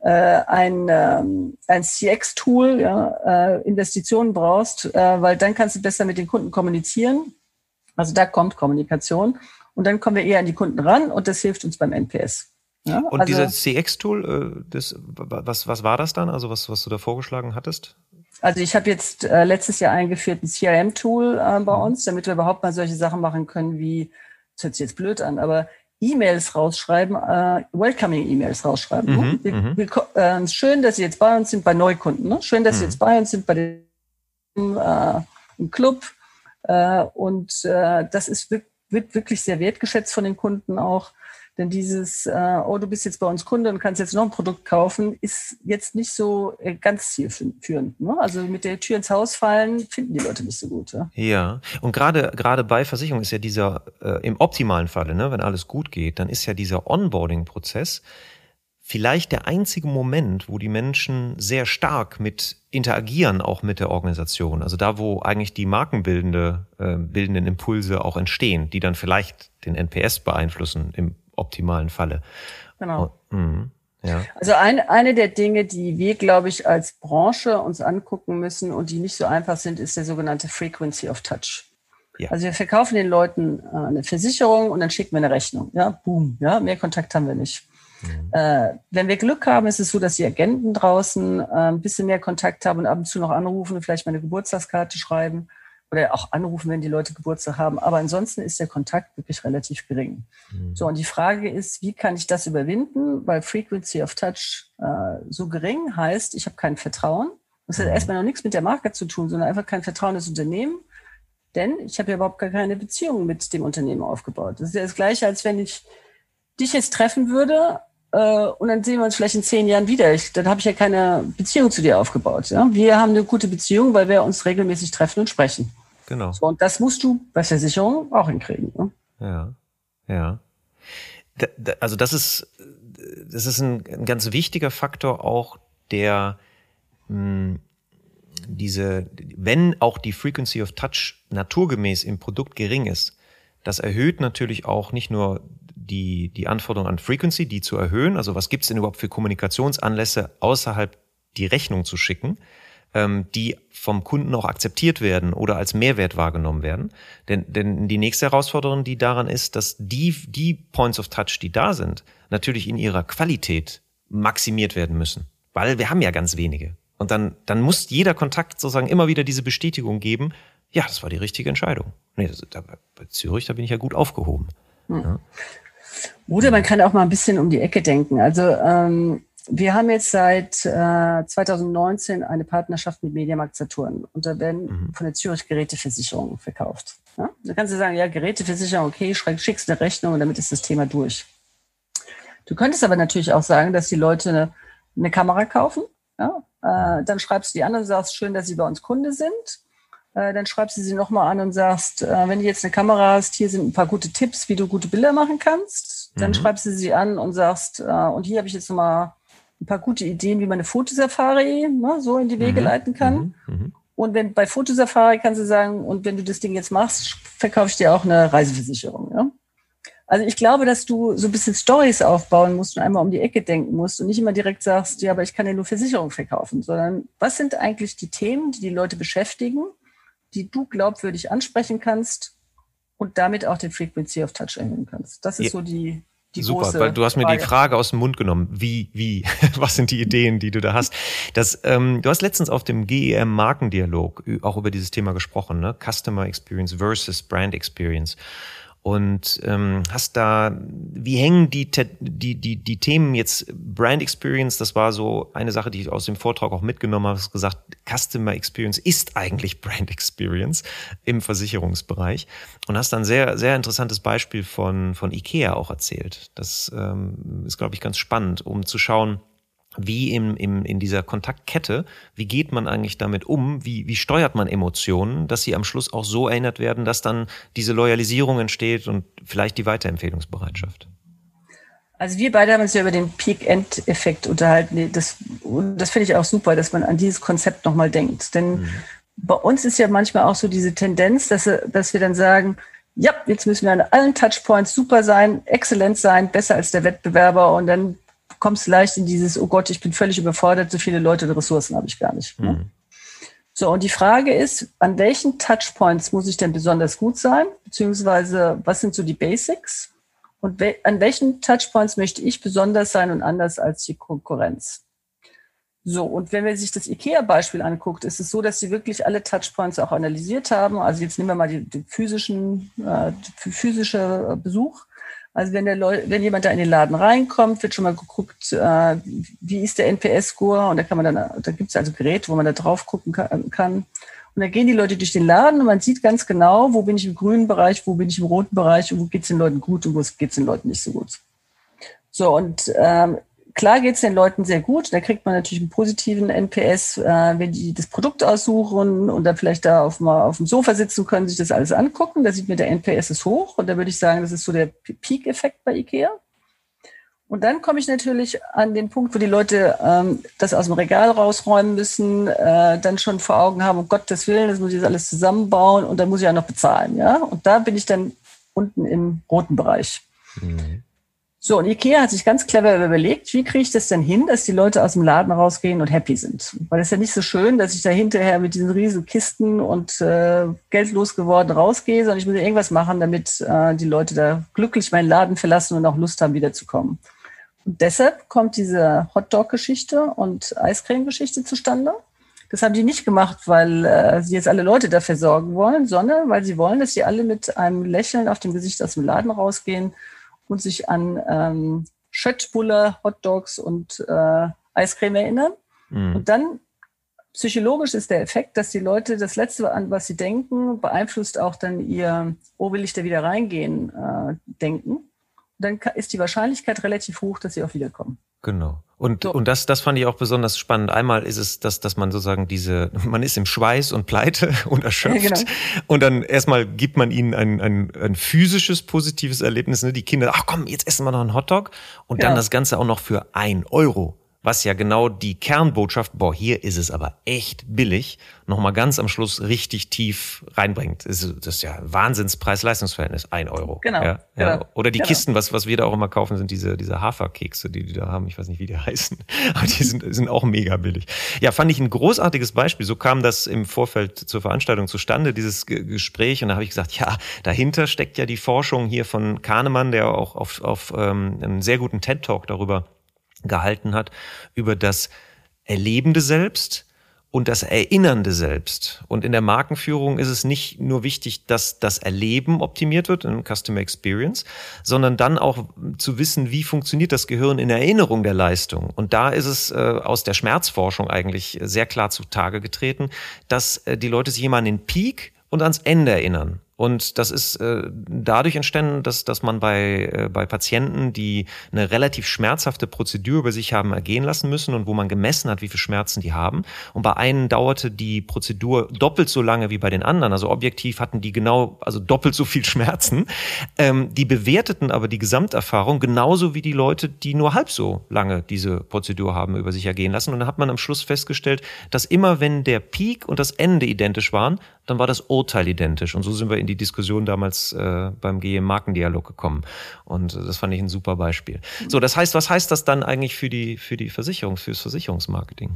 äh, ein, ähm, ein CX-Tool ja, äh, Investitionen brauchst, äh, weil dann kannst du besser mit den Kunden kommunizieren. Also da kommt Kommunikation. Und dann kommen wir eher an die Kunden ran und das hilft uns beim NPS. Ja, und also, dieses CX-Tool, äh, was, was war das dann? Also was, was du da vorgeschlagen hattest? Also ich habe jetzt äh, letztes Jahr eingeführt ein CRM-Tool äh, bei mhm. uns, damit wir überhaupt mal solche Sachen machen können wie, das hört sich jetzt blöd an, aber E-Mails rausschreiben, äh, Welcoming-E-Mails rausschreiben. Ne? Mhm, wir, mhm. wir, äh, schön, dass Sie jetzt bei uns sind bei Neukunden. Ne? Schön, dass mhm. Sie jetzt bei uns sind bei dem äh, im Club. Äh, und äh, das ist, wird, wird wirklich sehr wertgeschätzt von den Kunden auch. Denn dieses, äh, oh, du bist jetzt bei uns Kunde und kannst jetzt noch ein Produkt kaufen, ist jetzt nicht so äh, ganz zielführend. Ne? Also mit der Tür ins Haus fallen, finden die Leute nicht so gut. Ja, ja. und gerade gerade bei Versicherung ist ja dieser, äh, im optimalen Falle, ne, wenn alles gut geht, dann ist ja dieser Onboarding-Prozess vielleicht der einzige Moment, wo die Menschen sehr stark mit interagieren, auch mit der Organisation. Also da, wo eigentlich die markenbildende, äh, bildenden Impulse auch entstehen, die dann vielleicht den NPS beeinflussen im optimalen Falle. Genau. Oh, mh, ja. Also ein, eine der Dinge, die wir, glaube ich, als Branche uns angucken müssen und die nicht so einfach sind, ist der sogenannte Frequency of Touch. Ja. Also wir verkaufen den Leuten äh, eine Versicherung und dann schicken wir eine Rechnung. Ja, boom, ja, mehr Kontakt haben wir nicht. Mhm. Äh, wenn wir Glück haben, ist es so, dass die Agenten draußen äh, ein bisschen mehr Kontakt haben und ab und zu noch anrufen und vielleicht mal eine Geburtstagskarte schreiben oder auch anrufen, wenn die Leute Geburtstag haben. Aber ansonsten ist der Kontakt wirklich relativ gering. Mhm. So, und die Frage ist, wie kann ich das überwinden? Weil Frequency of Touch äh, so gering heißt, ich habe kein Vertrauen. Das hat mhm. erstmal noch nichts mit der Marke zu tun, sondern einfach kein Vertrauen ins Unternehmen. Denn ich habe ja überhaupt gar keine Beziehung mit dem Unternehmen aufgebaut. Das ist ja das Gleiche, als wenn ich dich jetzt treffen würde äh, und dann sehen wir uns vielleicht in zehn Jahren wieder. Ich, dann habe ich ja keine Beziehung zu dir aufgebaut. Ja? Wir haben eine gute Beziehung, weil wir uns regelmäßig treffen und sprechen. Genau. So, und das musst du bei Versicherungen auch hinkriegen. Ne? Ja, ja. Da, da, also das ist, das ist ein, ein ganz wichtiger Faktor auch, der mh, hm, diese, wenn auch die Frequency of Touch naturgemäß im Produkt gering ist, das erhöht natürlich auch nicht nur die, die Anforderung an Frequency, die zu erhöhen. Also was gibt's denn überhaupt für Kommunikationsanlässe außerhalb die Rechnung zu schicken, ähm, die vom Kunden auch akzeptiert werden oder als Mehrwert wahrgenommen werden. Denn, denn die nächste Herausforderung, die daran ist, dass die, die Points of Touch, die da sind, natürlich in ihrer Qualität maximiert werden müssen. Weil wir haben ja ganz wenige. Und dann, dann muss jeder Kontakt sozusagen immer wieder diese Bestätigung geben, ja, das war die richtige Entscheidung. Nee, das, da, bei Zürich, da bin ich ja gut aufgehoben. Hm. Ja. Oder man kann auch mal ein bisschen um die Ecke denken. Also ähm, wir haben jetzt seit äh, 2019 eine Partnerschaft mit Mediamarkt Saturn und da werden mhm. von der Zürich Geräteversicherung verkauft. Ja? Da kannst du sagen, ja, Geräteversicherung, okay, schickst eine Rechnung und damit ist das Thema durch. Du könntest aber natürlich auch sagen, dass die Leute eine, eine Kamera kaufen. Ja? Äh, dann schreibst du die an und sagst, schön, dass sie bei uns Kunde sind. Äh, dann schreibst du sie nochmal an und sagst, äh, wenn du jetzt eine Kamera hast, hier sind ein paar gute Tipps, wie du gute Bilder machen kannst. Dann mhm. schreibst du sie an und sagst, äh, und hier habe ich jetzt nochmal ein paar gute Ideen, wie man eine Fotosafari ne, so in die Wege mhm. leiten kann. Mhm. mhm. Und wenn bei Fotosafari kannst du sagen, und wenn du das Ding jetzt machst, verkaufe ich dir auch eine Reiseversicherung. Ja? Also ich glaube, dass du so ein bisschen Stories aufbauen musst und einmal um die Ecke denken musst und nicht immer direkt sagst, ja, aber ich kann dir nur Versicherung verkaufen, sondern was sind eigentlich die Themen, die die Leute beschäftigen die du glaubwürdig ansprechen kannst und damit auch den Frequency of Touch erhöhen kannst. Das ist ja. so die, die Super, weil du hast mir Frage. die Frage aus dem Mund genommen. Wie, wie, was sind die Ideen, die du da hast? Das, ähm, du hast letztens auf dem GEM Markendialog auch über dieses Thema gesprochen, ne? Customer Experience versus Brand Experience und ähm, hast da, wie hängen die, die, die, die Themen jetzt Brand Experience, das war so eine Sache, die ich aus dem Vortrag auch mitgenommen habe, hast gesagt, Customer Experience ist eigentlich Brand Experience im Versicherungsbereich. Und hast dann sehr, sehr interessantes Beispiel von, von Ikea auch erzählt. Das ähm, ist, glaube ich, ganz spannend, um zu schauen, wie im, im, in dieser Kontaktkette, wie geht man eigentlich damit um, wie, wie steuert man Emotionen, dass sie am Schluss auch so erinnert werden, dass dann diese Loyalisierung entsteht und vielleicht die Weiterempfehlungsbereitschaft. Also wir beide haben uns ja über den Peak-End-Effekt unterhalten. Das, das finde ich auch super, dass man an dieses Konzept nochmal denkt. Denn mhm. bei uns ist ja manchmal auch so diese Tendenz, dass, dass wir dann sagen, ja, jetzt müssen wir an allen Touchpoints super sein, exzellent sein, besser als der Wettbewerber und dann kommst leicht in dieses, oh Gott, ich bin völlig überfordert, so viele Leute und Ressourcen habe ich gar nicht. Ne? Mhm. So, und die Frage ist, an welchen Touchpoints muss ich denn besonders gut sein? Beziehungsweise, was sind so die Basics? Und we an welchen Touchpoints möchte ich besonders sein und anders als die Konkurrenz? So, und wenn man sich das IKEA-Beispiel anguckt, ist es so, dass sie wirklich alle Touchpoints auch analysiert haben. Also jetzt nehmen wir mal den physischen, äh, physische Besuch. Also wenn, der wenn jemand da in den Laden reinkommt, wird schon mal geguckt, äh, wie ist der NPS-Score und da kann man dann, da gibt es also Geräte, wo man da drauf gucken kann. Und dann gehen die Leute durch den Laden und man sieht ganz genau, wo bin ich im grünen Bereich, wo bin ich im roten Bereich und wo geht es den Leuten gut und wo geht es den Leuten nicht so gut. So, und ähm, klar geht es den Leuten sehr gut. Da kriegt man natürlich einen positiven NPS, äh, wenn die das Produkt aussuchen und dann vielleicht da auf, mal auf dem Sofa sitzen können, sich das alles angucken. Da sieht man, der NPS ist hoch. Und da würde ich sagen, das ist so der Peak-Effekt bei IKEA. Und dann komme ich natürlich an den Punkt, wo die Leute ähm, das aus dem Regal rausräumen müssen, äh, dann schon vor Augen haben, um Gottes Willen, das muss ich jetzt alles zusammenbauen und dann muss ich ja noch bezahlen. Ja? Und da bin ich dann unten im roten Bereich. Mhm. So, und Ikea hat sich ganz clever überlegt, wie kriege ich das denn hin, dass die Leute aus dem Laden rausgehen und happy sind? Weil es ist ja nicht so schön, dass ich da hinterher mit diesen riesen Kisten und äh, geldlos geworden rausgehe, sondern ich muss ja irgendwas machen, damit äh, die Leute da glücklich meinen Laden verlassen und auch Lust haben, wiederzukommen. Und deshalb kommt diese Hotdog-Geschichte und Eiscreme-Geschichte zustande. Das haben die nicht gemacht, weil äh, sie jetzt alle Leute dafür sorgen wollen, sondern weil sie wollen, dass sie alle mit einem Lächeln auf dem Gesicht aus dem Laden rausgehen und sich an ähm, Schöttbulle, Hotdogs und äh, Eiscreme erinnern. Mhm. Und dann psychologisch ist der Effekt, dass die Leute das Letzte, an was sie denken, beeinflusst auch dann ihr, oh, will ich da wieder reingehen, äh, denken. Dann ist die Wahrscheinlichkeit relativ hoch, dass sie auch wiederkommen. Genau. Und, so. und das, das fand ich auch besonders spannend. Einmal ist es, dass, dass man sozusagen diese, man ist im Schweiß und pleite und erschöpft. Ja, genau. Und dann erstmal gibt man ihnen ein, ein, ein physisches positives Erlebnis. Ne? Die Kinder, ach komm, jetzt essen wir noch einen Hotdog. Und dann das Ganze auch noch für ein Euro was ja genau die Kernbotschaft, boah, hier ist es aber echt billig, nochmal ganz am Schluss richtig tief reinbringt. Das ist, ja Wahnsinnspreis-Leistungsverhältnis, ein Euro. Genau. Ja, ja. Genau. Oder die genau. Kisten, was, was wir da auch immer kaufen, sind diese, diese Haferkekse, die die da haben. Ich weiß nicht, wie die heißen, aber die sind, sind auch mega billig. Ja, fand ich ein großartiges Beispiel. So kam das im Vorfeld zur Veranstaltung zustande, dieses Gespräch. Und da habe ich gesagt, ja, dahinter steckt ja die Forschung hier von Kahnemann, der auch auf, auf ähm, einen sehr guten TED-Talk darüber gehalten hat, über das erlebende Selbst und das erinnernde Selbst. Und in der Markenführung ist es nicht nur wichtig, dass das Erleben optimiert wird, in Customer Experience, sondern dann auch zu wissen, wie funktioniert das Gehirn in Erinnerung der Leistung. Und da ist es äh, aus der Schmerzforschung eigentlich sehr klar zutage getreten, dass äh, die Leute sich immer an den Peak und ans Ende erinnern. Und das ist äh, dadurch entstanden, dass, dass man bei, äh, bei Patienten, die eine relativ schmerzhafte Prozedur über sich haben ergehen lassen müssen und wo man gemessen hat, wie viel Schmerzen die haben. Und bei einen dauerte die Prozedur doppelt so lange wie bei den anderen. Also objektiv hatten die genau, also doppelt so viel Schmerzen. Ähm, die bewerteten aber die Gesamterfahrung genauso wie die Leute, die nur halb so lange diese Prozedur haben über sich ergehen lassen. Und dann hat man am Schluss festgestellt, dass immer wenn der Peak und das Ende identisch waren, dann war das Urteil identisch. Und so sind wir in die Diskussion damals äh, beim GE Markendialog gekommen. Und das fand ich ein super Beispiel. So, das heißt, was heißt das dann eigentlich für die, für die Versicherung, fürs Versicherungsmarketing?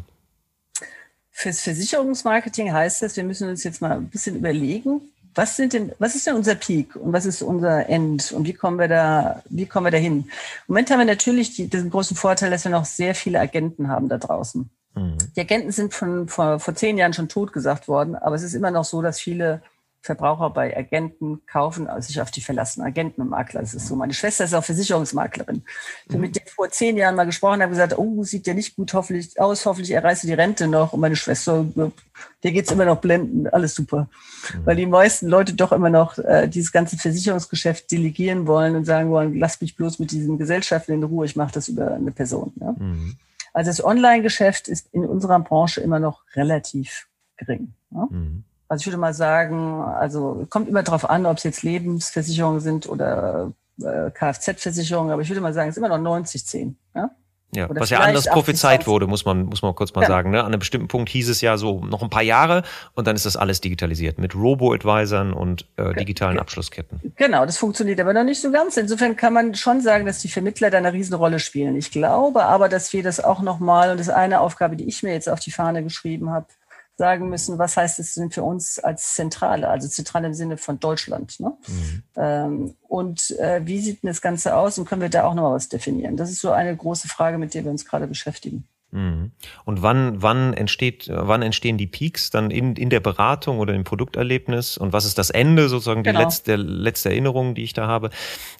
Fürs Versicherungsmarketing heißt das, wir müssen uns jetzt mal ein bisschen überlegen, was sind denn, was ist denn unser Peak und was ist unser End und wie kommen wir da, wie kommen wir da hin? Im Moment haben wir natürlich die, den großen Vorteil, dass wir noch sehr viele Agenten haben da draußen. Mhm. Die Agenten sind von, vor, vor zehn Jahren schon tot gesagt worden, aber es ist immer noch so, dass viele Verbraucher bei Agenten kaufen, also sich auf die verlassen, Agenten und Makler. Das ist so. Meine Schwester ist auch Versicherungsmaklerin. Ich mhm. mit der vor zehn Jahren mal gesprochen, habe gesagt, oh, sieht der nicht gut hoffentlich aus, hoffentlich erreicht die Rente noch. Und meine Schwester, der geht's immer noch blenden, alles super. Mhm. Weil die meisten Leute doch immer noch äh, dieses ganze Versicherungsgeschäft delegieren wollen und sagen wollen, lass mich bloß mit diesen Gesellschaften in Ruhe, ich mache das über eine Person. Ja? Mhm. Also das Online-Geschäft ist in unserer Branche immer noch relativ gering. Ja? Also ich würde mal sagen, also kommt immer darauf an, ob es jetzt Lebensversicherungen sind oder äh, Kfz-Versicherungen, aber ich würde mal sagen, es ist immer noch 90, 10. Ja? Ja, was ja anders prophezeit wurde, muss man, muss man kurz mal ja. sagen. Ne? An einem bestimmten Punkt hieß es ja so noch ein paar Jahre und dann ist das alles digitalisiert mit Robo-Advisern und äh, digitalen Abschlussketten. Genau, das funktioniert aber noch nicht so ganz. Insofern kann man schon sagen, dass die Vermittler da eine Riesenrolle spielen. Ich glaube aber, dass wir das auch nochmal, und das ist eine Aufgabe, die ich mir jetzt auf die Fahne geschrieben habe, sagen müssen, was heißt es denn für uns als Zentrale, also zentral im Sinne von Deutschland. Ne? Mhm. Ähm, und äh, wie sieht denn das Ganze aus und können wir da auch noch mal was definieren? Das ist so eine große Frage, mit der wir uns gerade beschäftigen. Mhm. Und wann, wann entsteht, wann entstehen die Peaks dann in, in der Beratung oder im Produkterlebnis? Und was ist das Ende sozusagen, die genau. letzte, letzte Erinnerung, die ich da habe?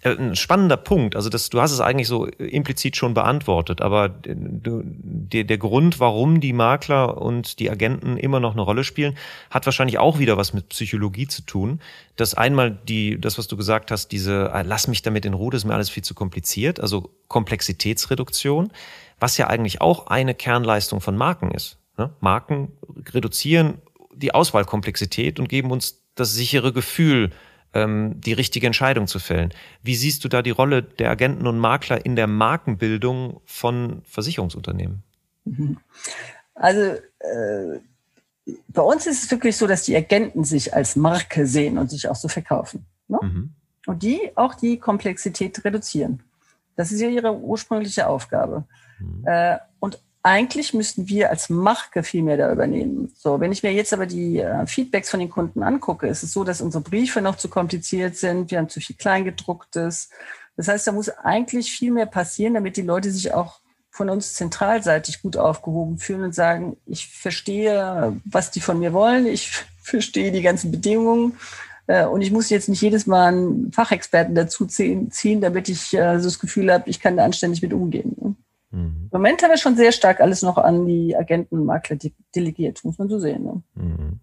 Äh, ein spannender Punkt. Also das, du hast es eigentlich so implizit schon beantwortet, aber du, der, der Grund, warum die Makler und die Agenten immer noch eine Rolle spielen, hat wahrscheinlich auch wieder was mit Psychologie zu tun. Das einmal die, das, was du gesagt hast, diese, ah, lass mich damit in Ruhe, das ist mir alles viel zu kompliziert, also Komplexitätsreduktion was ja eigentlich auch eine Kernleistung von Marken ist. Ne? Marken reduzieren die Auswahlkomplexität und geben uns das sichere Gefühl, ähm, die richtige Entscheidung zu fällen. Wie siehst du da die Rolle der Agenten und Makler in der Markenbildung von Versicherungsunternehmen? Mhm. Also äh, bei uns ist es wirklich so, dass die Agenten sich als Marke sehen und sich auch so verkaufen. Ne? Mhm. Und die auch die Komplexität reduzieren. Das ist ja ihre ursprüngliche Aufgabe. Mhm. Äh, und eigentlich müssten wir als Marke viel mehr da übernehmen. So, wenn ich mir jetzt aber die äh, Feedbacks von den Kunden angucke, ist es so, dass unsere Briefe noch zu kompliziert sind. Wir haben zu viel Kleingedrucktes. Das heißt, da muss eigentlich viel mehr passieren, damit die Leute sich auch von uns zentralseitig gut aufgehoben fühlen und sagen, ich verstehe, was die von mir wollen, ich verstehe die ganzen Bedingungen äh, und ich muss jetzt nicht jedes Mal einen Fachexperten dazu ziehen, damit ich äh, so das Gefühl habe, ich kann da anständig mit umgehen. Ne? Mhm. Im Moment haben wir schon sehr stark alles noch an die Agenten und Makler delegiert, muss man so sehen. Ne? Mhm.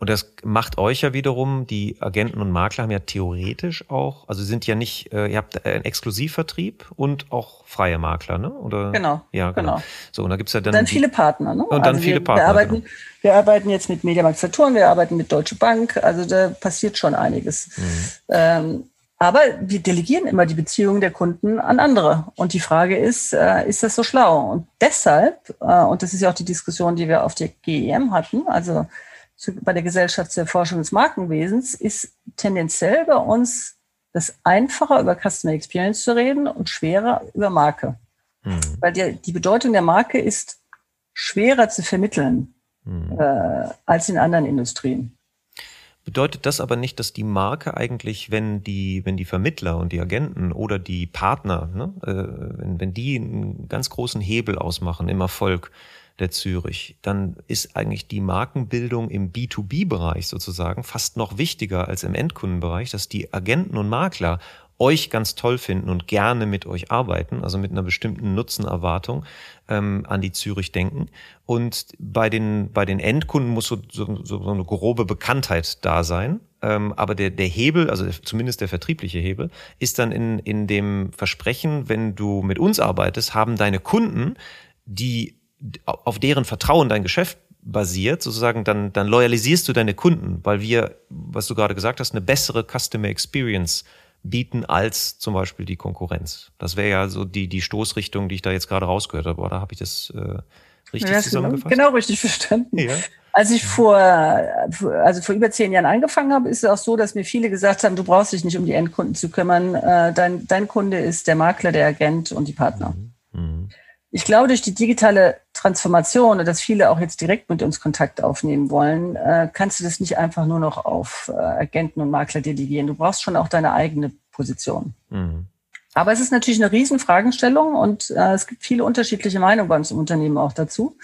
Und das macht euch ja wiederum, die Agenten und Makler haben ja theoretisch auch, also sind ja nicht, äh, ihr habt einen Exklusivvertrieb und auch freie Makler, ne? Oder? Genau. Ja, genau. genau. So, und da gibt's ja dann. Dann die, viele Partner, ne? Und dann also viele wir, Partner. Wir arbeiten, genau. wir arbeiten jetzt mit Mediamarkt Saturn, wir arbeiten mit Deutsche Bank, also da passiert schon einiges. Mhm. Ähm, aber wir delegieren immer die Beziehungen der Kunden an andere. Und die Frage ist, äh, ist das so schlau? Und deshalb, äh, und das ist ja auch die Diskussion, die wir auf der GEM hatten, also zu, bei der Gesellschaft zur Erforschung des Markenwesens, ist tendenziell bei uns das einfacher über Customer Experience zu reden und schwerer über Marke. Mhm. Weil die, die Bedeutung der Marke ist schwerer zu vermitteln mhm. äh, als in anderen Industrien. Bedeutet das aber nicht, dass die Marke eigentlich, wenn die, wenn die Vermittler und die Agenten oder die Partner, ne, äh, wenn, wenn die einen ganz großen Hebel ausmachen im Erfolg der Zürich, dann ist eigentlich die Markenbildung im B2B-Bereich sozusagen fast noch wichtiger als im Endkundenbereich, dass die Agenten und Makler euch ganz toll finden und gerne mit euch arbeiten, also mit einer bestimmten Nutzenerwartung ähm, an die Zürich denken. Und bei den, bei den Endkunden muss so, so, so eine grobe Bekanntheit da sein. Ähm, aber der, der Hebel, also zumindest der vertriebliche Hebel, ist dann in, in dem Versprechen, wenn du mit uns arbeitest, haben deine Kunden, die auf deren Vertrauen dein Geschäft basiert, sozusagen, dann, dann loyalisierst du deine Kunden, weil wir, was du gerade gesagt hast, eine bessere Customer Experience bieten als zum Beispiel die Konkurrenz. Das wäre ja so die, die Stoßrichtung, die ich da jetzt gerade rausgehört habe. Oder habe ich das äh, richtig ja, zusammengefasst? Genau, genau richtig verstanden. Ja. Als ich vor, also vor über zehn Jahren angefangen habe, ist es auch so, dass mir viele gesagt haben, du brauchst dich nicht um die Endkunden zu kümmern. Äh, dein, dein Kunde ist der Makler, der Agent und die Partner. Mhm. Mhm. Ich glaube, durch die digitale Transformation und dass viele auch jetzt direkt mit uns Kontakt aufnehmen wollen, äh, kannst du das nicht einfach nur noch auf äh, Agenten und Makler delegieren. Du brauchst schon auch deine eigene Position. Mhm. Aber es ist natürlich eine riesen Fragestellung und äh, es gibt viele unterschiedliche Meinungen bei uns im Unternehmen auch dazu.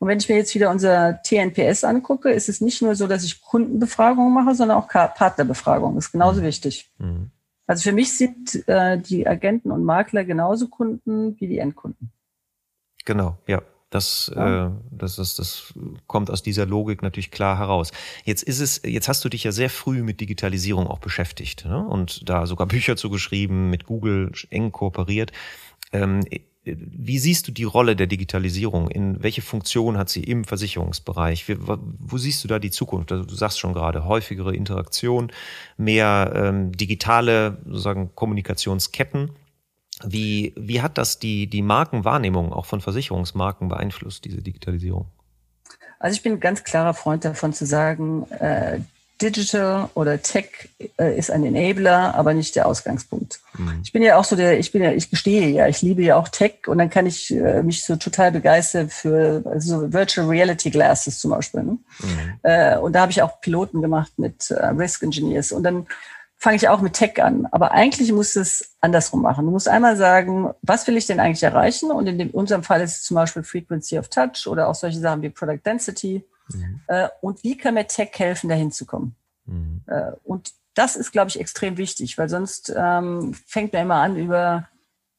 Und wenn ich mir jetzt wieder unser TNPS angucke, ist es nicht nur so, dass ich Kundenbefragungen mache, sondern auch Partnerbefragungen. Das ist genauso mhm. wichtig. Mhm. Also für mich sind äh, die Agenten und Makler genauso Kunden wie die Endkunden. Genau, ja. Das, ja. äh, das, das, das kommt aus dieser Logik natürlich klar heraus. Jetzt ist es, jetzt hast du dich ja sehr früh mit Digitalisierung auch beschäftigt ne? und da sogar Bücher zugeschrieben, mit Google eng kooperiert. Ähm, wie siehst du die Rolle der Digitalisierung? In welche Funktion hat sie im Versicherungsbereich? Wo siehst du da die Zukunft? Also du sagst schon gerade häufigere Interaktion, mehr ähm, digitale sozusagen Kommunikationsketten. Wie, wie hat das die, die Markenwahrnehmung auch von Versicherungsmarken beeinflusst, diese Digitalisierung? Also ich bin ein ganz klarer Freund davon zu sagen, äh, Digital oder Tech äh, ist ein Enabler, aber nicht der Ausgangspunkt. Mhm. Ich bin ja auch so der, ich bin ja, ich gestehe ja, ich liebe ja auch Tech und dann kann ich äh, mich so total begeistern für also Virtual Reality Glasses zum Beispiel. Ne? Mhm. Äh, und da habe ich auch Piloten gemacht mit äh, Risk Engineers und dann fange ich auch mit Tech an. Aber eigentlich muss es andersrum machen. Du musst einmal sagen, was will ich denn eigentlich erreichen? Und in dem, unserem Fall ist es zum Beispiel Frequency of Touch oder auch solche Sachen wie Product Density. Mhm. Äh, und wie kann mir Tech helfen, dahin zu kommen? Mhm. Äh, und das ist, glaube ich, extrem wichtig, weil sonst ähm, fängt man immer an, über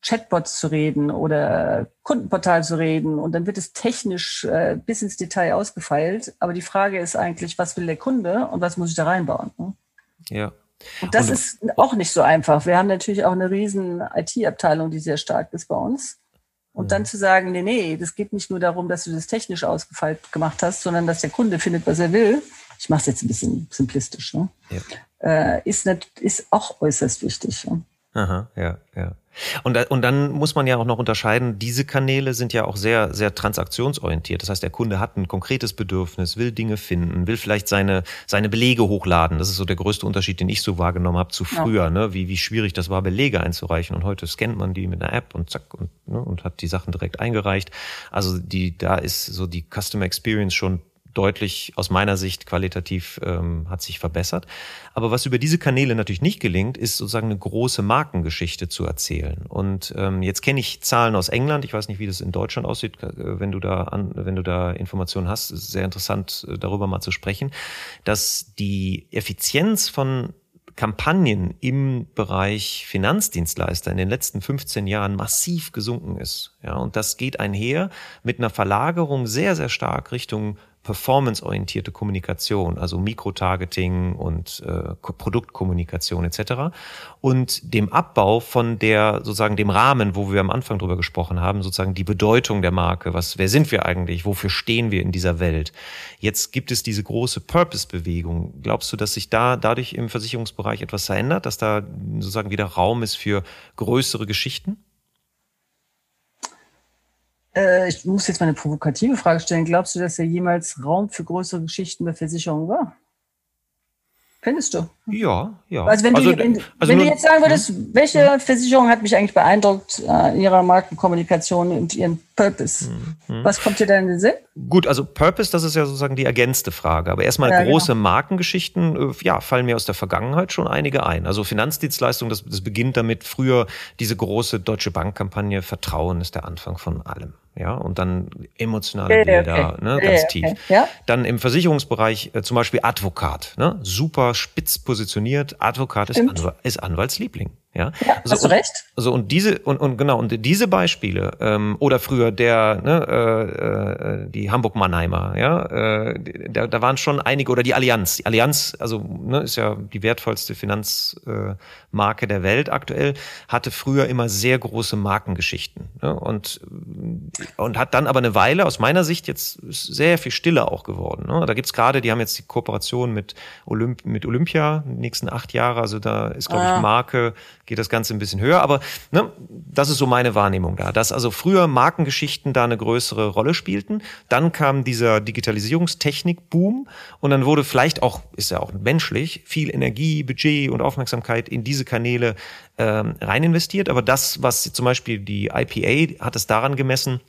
Chatbots zu reden oder Kundenportal zu reden und dann wird es technisch äh, bis ins Detail ausgefeilt. Aber die Frage ist eigentlich, was will der Kunde und was muss ich da reinbauen? Ne? Ja. Und das und, ist auch nicht so einfach. Wir haben natürlich auch eine riesen IT-Abteilung, die sehr stark ist bei uns. Und mhm. dann zu sagen, nee, nee, das geht nicht nur darum, dass du das technisch ausgefeilt gemacht hast, sondern dass der Kunde findet, was er will. Ich mache es jetzt ein bisschen simplistisch. Ne? Ja. Äh, ist, nicht, ist auch äußerst wichtig. Ne? Aha, ja, ja. Und, und dann muss man ja auch noch unterscheiden, diese Kanäle sind ja auch sehr, sehr transaktionsorientiert. Das heißt, der Kunde hat ein konkretes Bedürfnis, will Dinge finden, will vielleicht seine, seine Belege hochladen. Das ist so der größte Unterschied, den ich so wahrgenommen habe zu früher, ja. ne? wie, wie schwierig das war, Belege einzureichen. Und heute scannt man die mit einer App und zack und, ne? und hat die Sachen direkt eingereicht. Also die, da ist so die Customer Experience schon deutlich aus meiner Sicht qualitativ ähm, hat sich verbessert. Aber was über diese Kanäle natürlich nicht gelingt, ist sozusagen eine große Markengeschichte zu erzählen. Und ähm, jetzt kenne ich Zahlen aus England. Ich weiß nicht, wie das in Deutschland aussieht. Äh, wenn du da an, wenn du da Informationen hast, ist sehr interessant, äh, darüber mal zu sprechen, dass die Effizienz von Kampagnen im Bereich Finanzdienstleister in den letzten 15 Jahren massiv gesunken ist. Ja, und das geht einher mit einer Verlagerung sehr, sehr stark Richtung performanceorientierte Kommunikation, also Mikrotargeting und äh, Produktkommunikation etc. und dem Abbau von der sozusagen dem Rahmen, wo wir am Anfang drüber gesprochen haben, sozusagen die Bedeutung der Marke, was wer sind wir eigentlich, wofür stehen wir in dieser Welt? Jetzt gibt es diese große Purpose-Bewegung. Glaubst du, dass sich da dadurch im Versicherungsbereich etwas verändert, dass da sozusagen wieder Raum ist für größere Geschichten? Äh, ich muss jetzt mal eine provokative Frage stellen. Glaubst du, dass er jemals Raum für größere Geschichten bei Versicherungen war? Findest du? Ja, ja. Also wenn, also, du, wenn, also wenn du jetzt sagen würdest, hm? welche Versicherung hat mich eigentlich beeindruckt äh, in ihrer Markenkommunikation und ihren Purpose? Hm, Was kommt dir da in den Sinn? Gut, also Purpose, das ist ja sozusagen die ergänzte Frage. Aber erstmal ja, große genau. Markengeschichten, äh, ja, fallen mir aus der Vergangenheit schon einige ein. Also Finanzdienstleistung, das, das beginnt damit früher diese große Deutsche Bankkampagne Vertrauen ist der Anfang von allem ja, und dann emotionale okay, Bilder, okay. ne, ganz okay, tief. Ja. Dann im Versicherungsbereich äh, zum Beispiel Advokat, ne, super spitz positioniert. Advokat ist, Anw ist Anwaltsliebling. Ja, ja also, hast du recht. Also und diese und, und genau und diese Beispiele ähm, oder früher der ne, äh, äh, die Hamburg Mannheimer, ja, äh, da, da waren schon einige oder die Allianz. Die Allianz, also ne, ist ja die wertvollste Finanzmarke äh, der Welt aktuell, hatte früher immer sehr große Markengeschichten ne, und und hat dann aber eine Weile aus meiner Sicht jetzt sehr viel stiller auch geworden. Ne? Da gibt's gerade, die haben jetzt die Kooperation mit Olymp mit Olympia die nächsten acht Jahre, also da ist glaube ah. ich Marke geht das Ganze ein bisschen höher. Aber ne, das ist so meine Wahrnehmung da, dass also früher Markengeschichten da eine größere Rolle spielten. Dann kam dieser Digitalisierungstechnik-Boom und dann wurde vielleicht auch, ist ja auch menschlich, viel Energie, Budget und Aufmerksamkeit in diese Kanäle ähm, rein investiert. Aber das, was zum Beispiel die IPA hat es daran gemessen,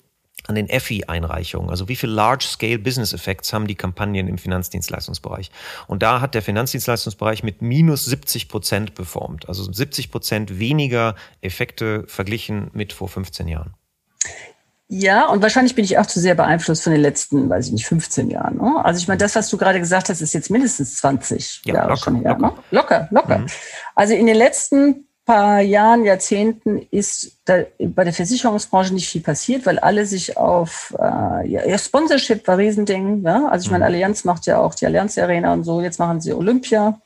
an den EFI-Einreichungen. Also wie viel Large-Scale Business Effects haben die Kampagnen im Finanzdienstleistungsbereich? Und da hat der Finanzdienstleistungsbereich mit minus 70 Prozent performt. Also 70 Prozent weniger Effekte verglichen mit vor 15 Jahren. Ja, und wahrscheinlich bin ich auch zu sehr beeinflusst von den letzten, weiß ich nicht, 15 Jahren. Ne? Also ich meine, das, was du gerade gesagt hast, ist jetzt mindestens 20 ja, Jahre locker, schon her. Locker, ne? locker. locker. Mhm. Also in den letzten paar Jahren, Jahrzehnten ist da bei der Versicherungsbranche nicht viel passiert, weil alle sich auf äh, ja, Sponsorship war Riesending. Ja? Also ich meine, mhm. Allianz macht ja auch die Allianz Arena und so. Jetzt machen sie Olympia.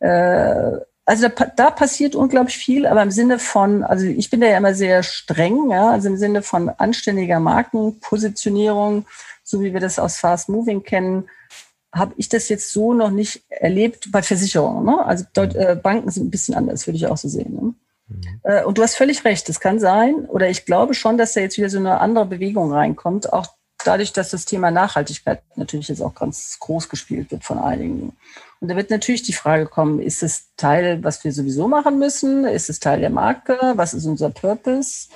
Äh, also da, da passiert unglaublich viel, aber im Sinne von, also ich bin da ja immer sehr streng, ja, also im Sinne von anständiger Markenpositionierung, so wie wir das aus Fast Moving kennen, habe ich das jetzt so noch nicht erlebt bei Versicherungen. Ne? Also dort, äh, Banken sind ein bisschen anders, würde ich auch so sehen. Ne? Mhm. Äh, und du hast völlig recht, es kann sein, oder ich glaube schon, dass da jetzt wieder so eine andere Bewegung reinkommt, auch dadurch, dass das Thema Nachhaltigkeit natürlich jetzt auch ganz groß gespielt wird von einigen. Und da wird natürlich die Frage kommen, ist es Teil, was wir sowieso machen müssen? Ist es Teil der Marke? Was ist unser Purpose?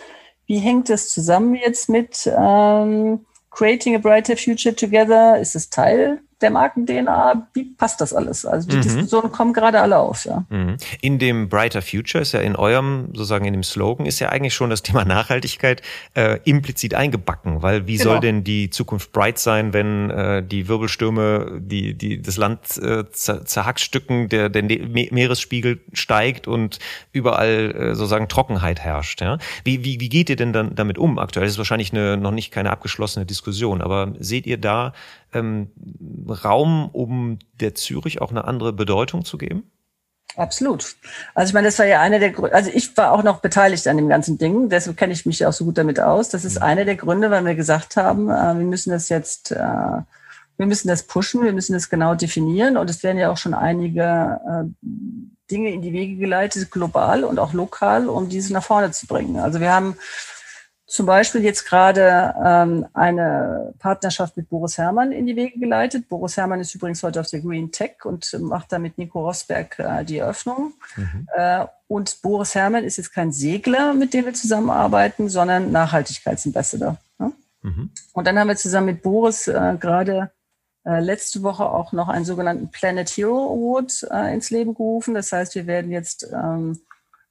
Wie hängt das zusammen jetzt mit ähm, Creating a Brighter Future Together? Ist es Teil der Marken-DNA, wie passt das alles? Also die mhm. Diskussionen kommen gerade alle auf, ja. Mhm. In dem Brighter Future ist ja in eurem, sozusagen in dem Slogan, ist ja eigentlich schon das Thema Nachhaltigkeit äh, implizit eingebacken, weil wie genau. soll denn die Zukunft bright sein, wenn äh, die Wirbelstürme, die, die das Land äh, zerhackstücken, der, der ne-, Meeresspiegel steigt und überall äh, sozusagen Trockenheit herrscht. Ja? Wie, wie, wie geht ihr denn dann damit um aktuell? Das ist wahrscheinlich eine, noch nicht keine abgeschlossene Diskussion, aber seht ihr da ähm, Raum, um der Zürich auch eine andere Bedeutung zu geben? Absolut. Also ich meine, das war ja einer der Gründe, also ich war auch noch beteiligt an dem ganzen Ding, deshalb kenne ich mich ja auch so gut damit aus. Das ist mhm. einer der Gründe, weil wir gesagt haben, äh, wir müssen das jetzt, äh, wir müssen das pushen, wir müssen das genau definieren und es werden ja auch schon einige äh, Dinge in die Wege geleitet, global und auch lokal, um diese nach vorne zu bringen. Also wir haben zum Beispiel jetzt gerade ähm, eine Partnerschaft mit Boris Herrmann in die Wege geleitet. Boris Herrmann ist übrigens heute auf der Green Tech und macht da mit Nico Rosberg äh, die Eröffnung. Mhm. Äh, und Boris Herrmann ist jetzt kein Segler, mit dem wir zusammenarbeiten, sondern Nachhaltigkeitsambassador. Ne? Mhm. Und dann haben wir zusammen mit Boris äh, gerade äh, letzte Woche auch noch einen sogenannten Planet Hero Award äh, ins Leben gerufen. Das heißt, wir werden jetzt ähm,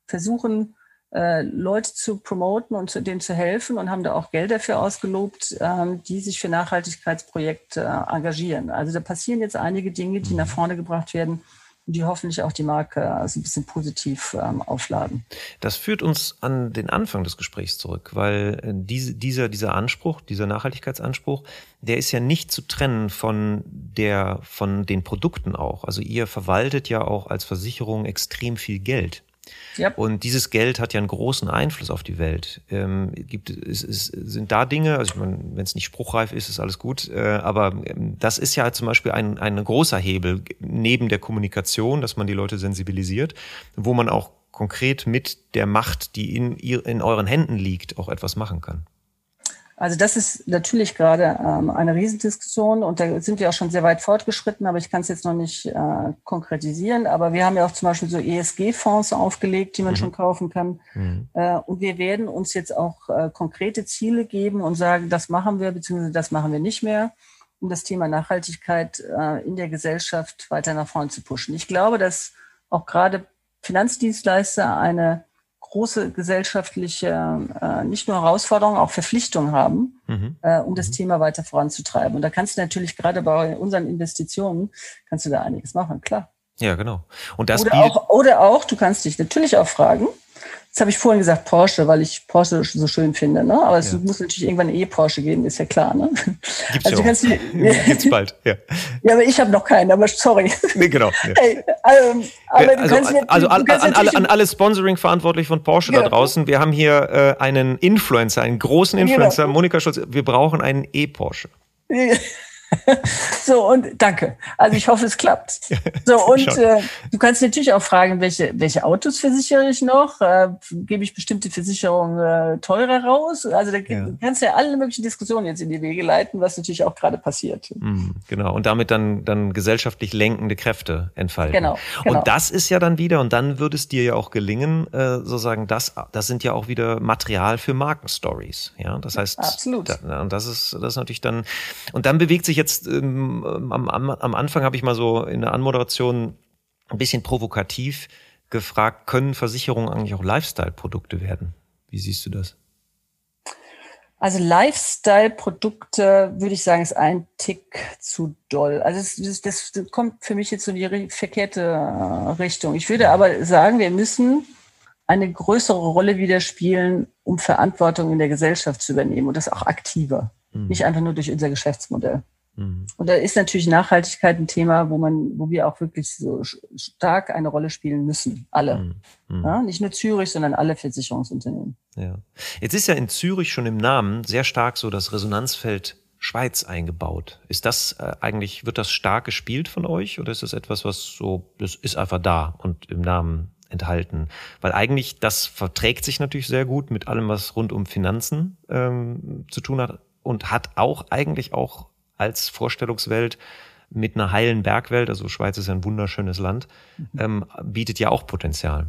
versuchen, äh, Leute zu promoten und zu, denen zu helfen und haben da auch Geld dafür ausgelobt, ähm, die sich für Nachhaltigkeitsprojekte äh, engagieren. Also da passieren jetzt einige Dinge, die nach vorne gebracht werden und die hoffentlich auch die Marke äh, so ein bisschen positiv ähm, aufladen. Das führt uns an den Anfang des Gesprächs zurück, weil äh, diese, dieser, dieser Anspruch, dieser Nachhaltigkeitsanspruch, der ist ja nicht zu trennen von der, von den Produkten auch. Also ihr verwaltet ja auch als Versicherung extrem viel Geld. Yep. Und dieses Geld hat ja einen großen Einfluss auf die Welt. Ähm, gibt, es, es, sind da Dinge, also ich meine, wenn es nicht spruchreif ist, ist alles gut, äh, aber ähm, das ist ja zum Beispiel ein, ein großer Hebel neben der Kommunikation, dass man die Leute sensibilisiert, wo man auch konkret mit der Macht, die in, in euren Händen liegt, auch etwas machen kann. Also das ist natürlich gerade ähm, eine Riesendiskussion und da sind wir auch schon sehr weit fortgeschritten, aber ich kann es jetzt noch nicht äh, konkretisieren. Aber wir haben ja auch zum Beispiel so ESG-Fonds aufgelegt, die man mhm. schon kaufen kann. Mhm. Äh, und wir werden uns jetzt auch äh, konkrete Ziele geben und sagen, das machen wir, beziehungsweise das machen wir nicht mehr, um das Thema Nachhaltigkeit äh, in der Gesellschaft weiter nach vorne zu pushen. Ich glaube, dass auch gerade Finanzdienstleister eine große gesellschaftliche, äh, nicht nur Herausforderungen, auch Verpflichtungen haben, mhm. äh, um das mhm. Thema weiter voranzutreiben. Und da kannst du natürlich gerade bei unseren Investitionen, kannst du da einiges machen, klar. Ja, genau. Und das oder, auch, oder auch, du kannst dich natürlich auch fragen, Jetzt habe ich vorhin gesagt Porsche, weil ich Porsche so schön finde. Ne? Aber es ja. muss natürlich irgendwann eine E-Porsche geben, ist ja klar. Ne? Gibt's also, kannst die, Gibt's bald, ja. Ja, aber ich habe noch keinen, aber sorry. Nee, genau. Ja. Hey, ähm, aber also, also an, an, alle, an alle Sponsoring verantwortlich von Porsche genau. da draußen, wir haben hier äh, einen Influencer, einen großen genau. Influencer, genau. Monika Schulz, wir brauchen einen E-Porsche. so, und danke. Also ich hoffe, es klappt. So, und äh, du kannst natürlich auch fragen, welche, welche Autos versichere ich noch? Äh, gebe ich bestimmte Versicherungen äh, teurer raus? Also da ja. kannst du ja alle möglichen Diskussionen jetzt in die Wege leiten, was natürlich auch gerade passiert. Mhm, genau. Und damit dann, dann gesellschaftlich lenkende Kräfte entfalten. Genau, genau. Und das ist ja dann wieder, und dann würde es dir ja auch gelingen, äh, sozusagen, das, das sind ja auch wieder Material für Markenstories. Ja, das heißt, Absolut. Da, und das ist, das ist natürlich dann, und dann bewegt sich jetzt ähm, am, am, am Anfang habe ich mal so in der Anmoderation ein bisschen provokativ gefragt, können Versicherungen eigentlich auch Lifestyle-Produkte werden? Wie siehst du das? Also Lifestyle-Produkte, würde ich sagen, ist ein Tick zu doll. Also das, das, das kommt für mich jetzt in die verkehrte äh, Richtung. Ich würde aber sagen, wir müssen eine größere Rolle wieder spielen, um Verantwortung in der Gesellschaft zu übernehmen und das auch aktiver. Mhm. Nicht einfach nur durch unser Geschäftsmodell. Mhm. Und da ist natürlich Nachhaltigkeit ein Thema, wo man, wo wir auch wirklich so stark eine Rolle spielen müssen. Alle. Mhm. mhm. Ja, nicht nur Zürich, sondern alle Versicherungsunternehmen. Ja. Jetzt ist ja in Zürich schon im Namen sehr stark so das Resonanzfeld Schweiz eingebaut. Ist das äh, eigentlich, wird das stark gespielt von euch oder ist das etwas, was so, das ist einfach da und im Namen enthalten? Weil eigentlich das verträgt sich natürlich sehr gut mit allem, was rund um Finanzen ähm, zu tun hat und hat auch eigentlich auch als Vorstellungswelt mit einer heilen Bergwelt, also Schweiz ist ja ein wunderschönes Land, mhm. ähm, bietet ja auch Potenzial.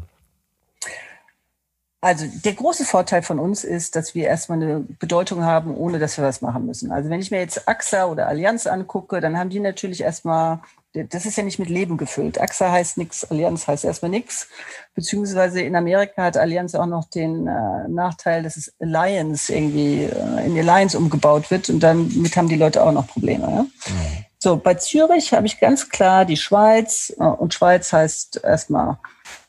Also der große Vorteil von uns ist, dass wir erstmal eine Bedeutung haben, ohne dass wir was machen müssen. Also wenn ich mir jetzt AXA oder Allianz angucke, dann haben die natürlich erstmal, das ist ja nicht mit Leben gefüllt. AXA heißt nichts, Allianz heißt erstmal nichts. Beziehungsweise in Amerika hat Allianz auch noch den äh, Nachteil, dass es Alliance irgendwie äh, in Alliance umgebaut wird und damit haben die Leute auch noch Probleme. Ja? Mhm. So, bei Zürich habe ich ganz klar die Schweiz äh, und Schweiz heißt erstmal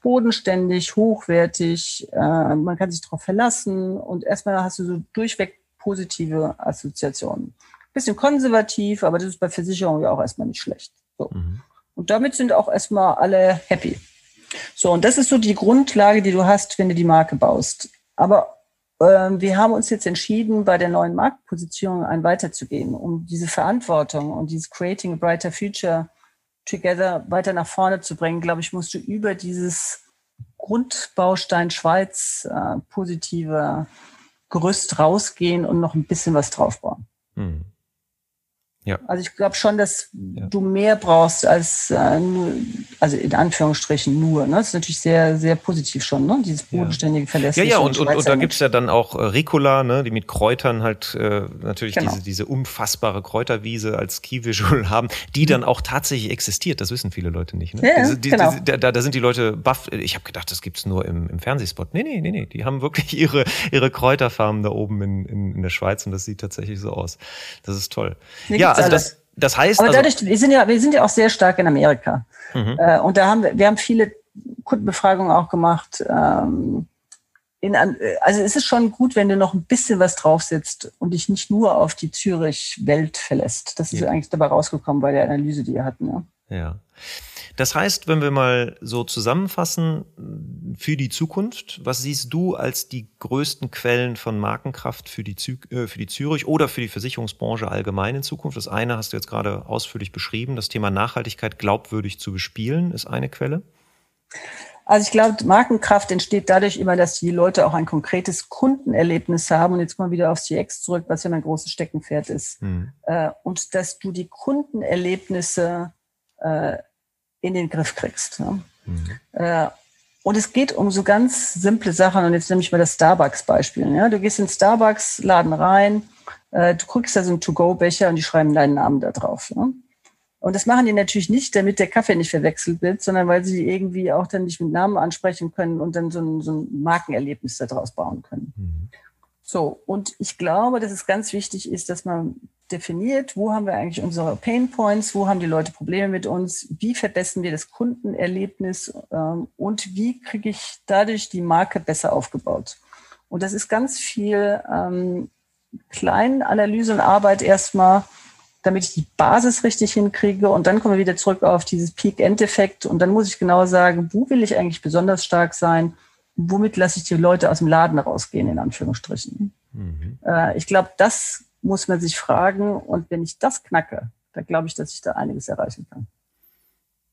bodenständig, hochwertig, äh, man kann sich darauf verlassen und erstmal hast du so durchweg positive Assoziationen. Bisschen konservativ, aber das ist bei Versicherungen ja auch erstmal nicht schlecht. So. Mhm. Und damit sind auch erstmal alle happy. So, und das ist so die Grundlage, die du hast, wenn du die Marke baust. Aber äh, wir haben uns jetzt entschieden, bei der neuen Marktpositionierung ein weiterzugehen, um diese Verantwortung und dieses Creating a Brighter Future Together weiter nach vorne zu bringen, glaube ich, musst du über dieses Grundbaustein Schweiz äh, positive Gerüst rausgehen und noch ein bisschen was draufbauen. Mhm. Ja. Also ich glaube schon, dass ja. du mehr brauchst als äh, nur, also in Anführungsstrichen nur. Ne? Das ist natürlich sehr, sehr positiv schon, ne? dieses bodenständige Verlässliche. Ja, ja, und, und, und da gibt's ja dann auch äh, Ricola, ne? die mit Kräutern halt äh, natürlich genau. diese, diese unfassbare Kräuterwiese als Key-Visual haben, die dann auch tatsächlich existiert. Das wissen viele Leute nicht. Ne? Ja, diese, die, genau. Diese, da, da sind die Leute baff. Ich habe gedacht, das gibt's nur im, im Fernsehspot. Nee, nee, nee, nee. Die haben wirklich ihre, ihre Kräuterfarmen da oben in, in, in der Schweiz und das sieht tatsächlich so aus. Das ist toll. Nee, ja, also das, das heißt. Aber also dadurch, wir sind ja, wir sind ja auch sehr stark in Amerika. Mhm. Äh, und da haben wir, wir haben viele Kundenbefragungen auch gemacht. Ähm, in, also es ist schon gut, wenn du noch ein bisschen was draufsetzt und dich nicht nur auf die Zürich-Welt verlässt. Das ist ja. eigentlich dabei rausgekommen bei der Analyse, die wir hatten. Ja. ja. Das heißt, wenn wir mal so zusammenfassen für die Zukunft, was siehst du als die größten Quellen von Markenkraft für die, Zü äh, für die Zürich oder für die Versicherungsbranche allgemein in Zukunft? Das eine hast du jetzt gerade ausführlich beschrieben. Das Thema Nachhaltigkeit glaubwürdig zu bespielen ist eine Quelle. Also ich glaube, Markenkraft entsteht dadurch immer, dass die Leute auch ein konkretes Kundenerlebnis haben. Und jetzt kommen wir wieder aufs CX zurück, was ja mein großes Steckenpferd ist. Hm. Äh, und dass du die Kundenerlebnisse äh, in den Griff kriegst. Ne? Mhm. Äh, und es geht um so ganz simple Sachen. Und jetzt nehme ich mal das Starbucks-Beispiel. Ja? Du gehst in den Starbucks-Laden rein, äh, du kriegst da so einen To-Go-Becher und die schreiben deinen Namen da drauf. Ne? Und das machen die natürlich nicht, damit der Kaffee nicht verwechselt wird, sondern weil sie irgendwie auch dann nicht mit Namen ansprechen können und dann so ein, so ein Markenerlebnis daraus bauen können. Mhm. So, und ich glaube, dass es ganz wichtig ist, dass man definiert, wo haben wir eigentlich unsere Pain Points, wo haben die Leute Probleme mit uns, wie verbessern wir das Kundenerlebnis ähm, und wie kriege ich dadurch die Marke besser aufgebaut. Und das ist ganz viel ähm, Kleinanalyse und Arbeit erstmal, damit ich die Basis richtig hinkriege. Und dann kommen wir wieder zurück auf dieses Peak-End-Effekt. Und dann muss ich genau sagen, wo will ich eigentlich besonders stark sein womit lasse ich die Leute aus dem Laden rausgehen, in Anführungsstrichen. Mhm. Äh, ich glaube, das muss man sich fragen. Und wenn ich das knacke, dann glaube ich, dass ich da einiges erreichen kann.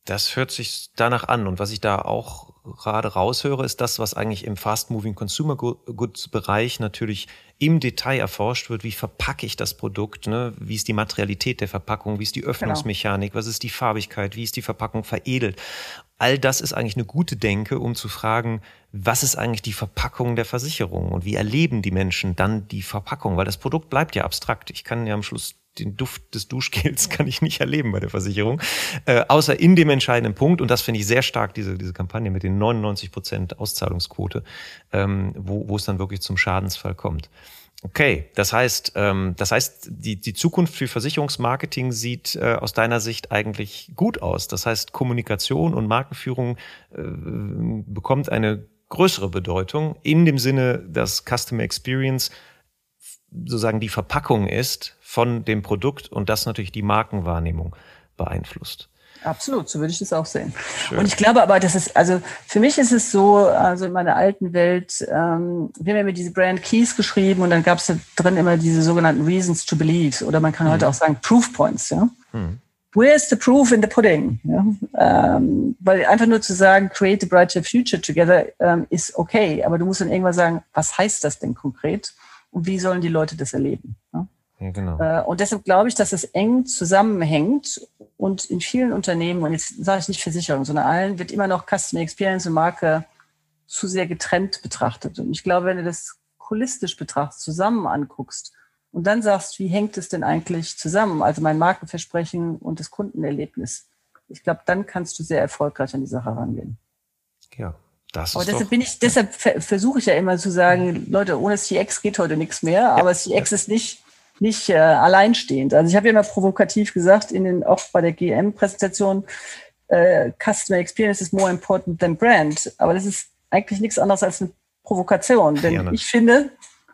Das hört sich danach an. Und was ich da auch gerade raushöre, ist das, was eigentlich im Fast-Moving Consumer Goods Bereich natürlich im Detail erforscht wird. Wie verpacke ich das Produkt? Ne? Wie ist die Materialität der Verpackung? Wie ist die genau. Öffnungsmechanik? Genau. Was ist die Farbigkeit? Wie ist die Verpackung veredelt? All das ist eigentlich eine gute Denke, um zu fragen, was ist eigentlich die Verpackung der Versicherung und wie erleben die Menschen dann die Verpackung? Weil das Produkt bleibt ja abstrakt. Ich kann ja am Schluss den Duft des Duschgels kann ich nicht erleben bei der Versicherung, äh, außer in dem entscheidenden Punkt. Und das finde ich sehr stark, diese, diese Kampagne mit den 99 Prozent Auszahlungsquote, ähm, wo, es dann wirklich zum Schadensfall kommt. Okay, das heißt, ähm, das heißt, die, die Zukunft für Versicherungsmarketing sieht äh, aus deiner Sicht eigentlich gut aus. Das heißt, Kommunikation und Markenführung äh, bekommt eine größere Bedeutung in dem Sinne, dass Customer Experience sozusagen die Verpackung ist von dem Produkt und das natürlich die Markenwahrnehmung beeinflusst. Absolut, so würde ich das auch sehen. Schön. Und ich glaube aber, das ist, also für mich ist es so, also in meiner alten Welt, ähm, wir haben ja immer diese Brand Keys geschrieben und dann gab es da drin immer diese sogenannten Reasons to Believe oder man kann mhm. heute auch sagen Proof Points. Ja? Mhm. Where's the proof in the pudding? Ja? Ähm, weil einfach nur zu sagen, create a brighter future together ähm, ist okay, aber du musst dann irgendwann sagen, was heißt das denn konkret und wie sollen die Leute das erleben? Ja? Genau. Äh, und deshalb glaube ich, dass es eng zusammenhängt und in vielen Unternehmen, und jetzt sage ich nicht Versicherung, sondern allen, wird immer noch Customer Experience und Marke zu sehr getrennt betrachtet. Und ich glaube, wenn du das holistisch betrachtest, zusammen anguckst und dann sagst, wie hängt es denn eigentlich zusammen? Also mein Markenversprechen und das Kundenerlebnis. Ich glaube, dann kannst du sehr erfolgreich an die Sache rangehen. Ja, das aber deshalb bin ich, deshalb versuche ich ja immer zu sagen, Leute, ohne CX geht heute nichts mehr, ja, aber CX ja. ist nicht, nicht äh, alleinstehend. Also ich habe ja immer provokativ gesagt, in den, auch bei der GM-Präsentation, äh, Customer Experience is more important than brand. Aber das ist eigentlich nichts anderes als eine Provokation. Denn ja, ich finde,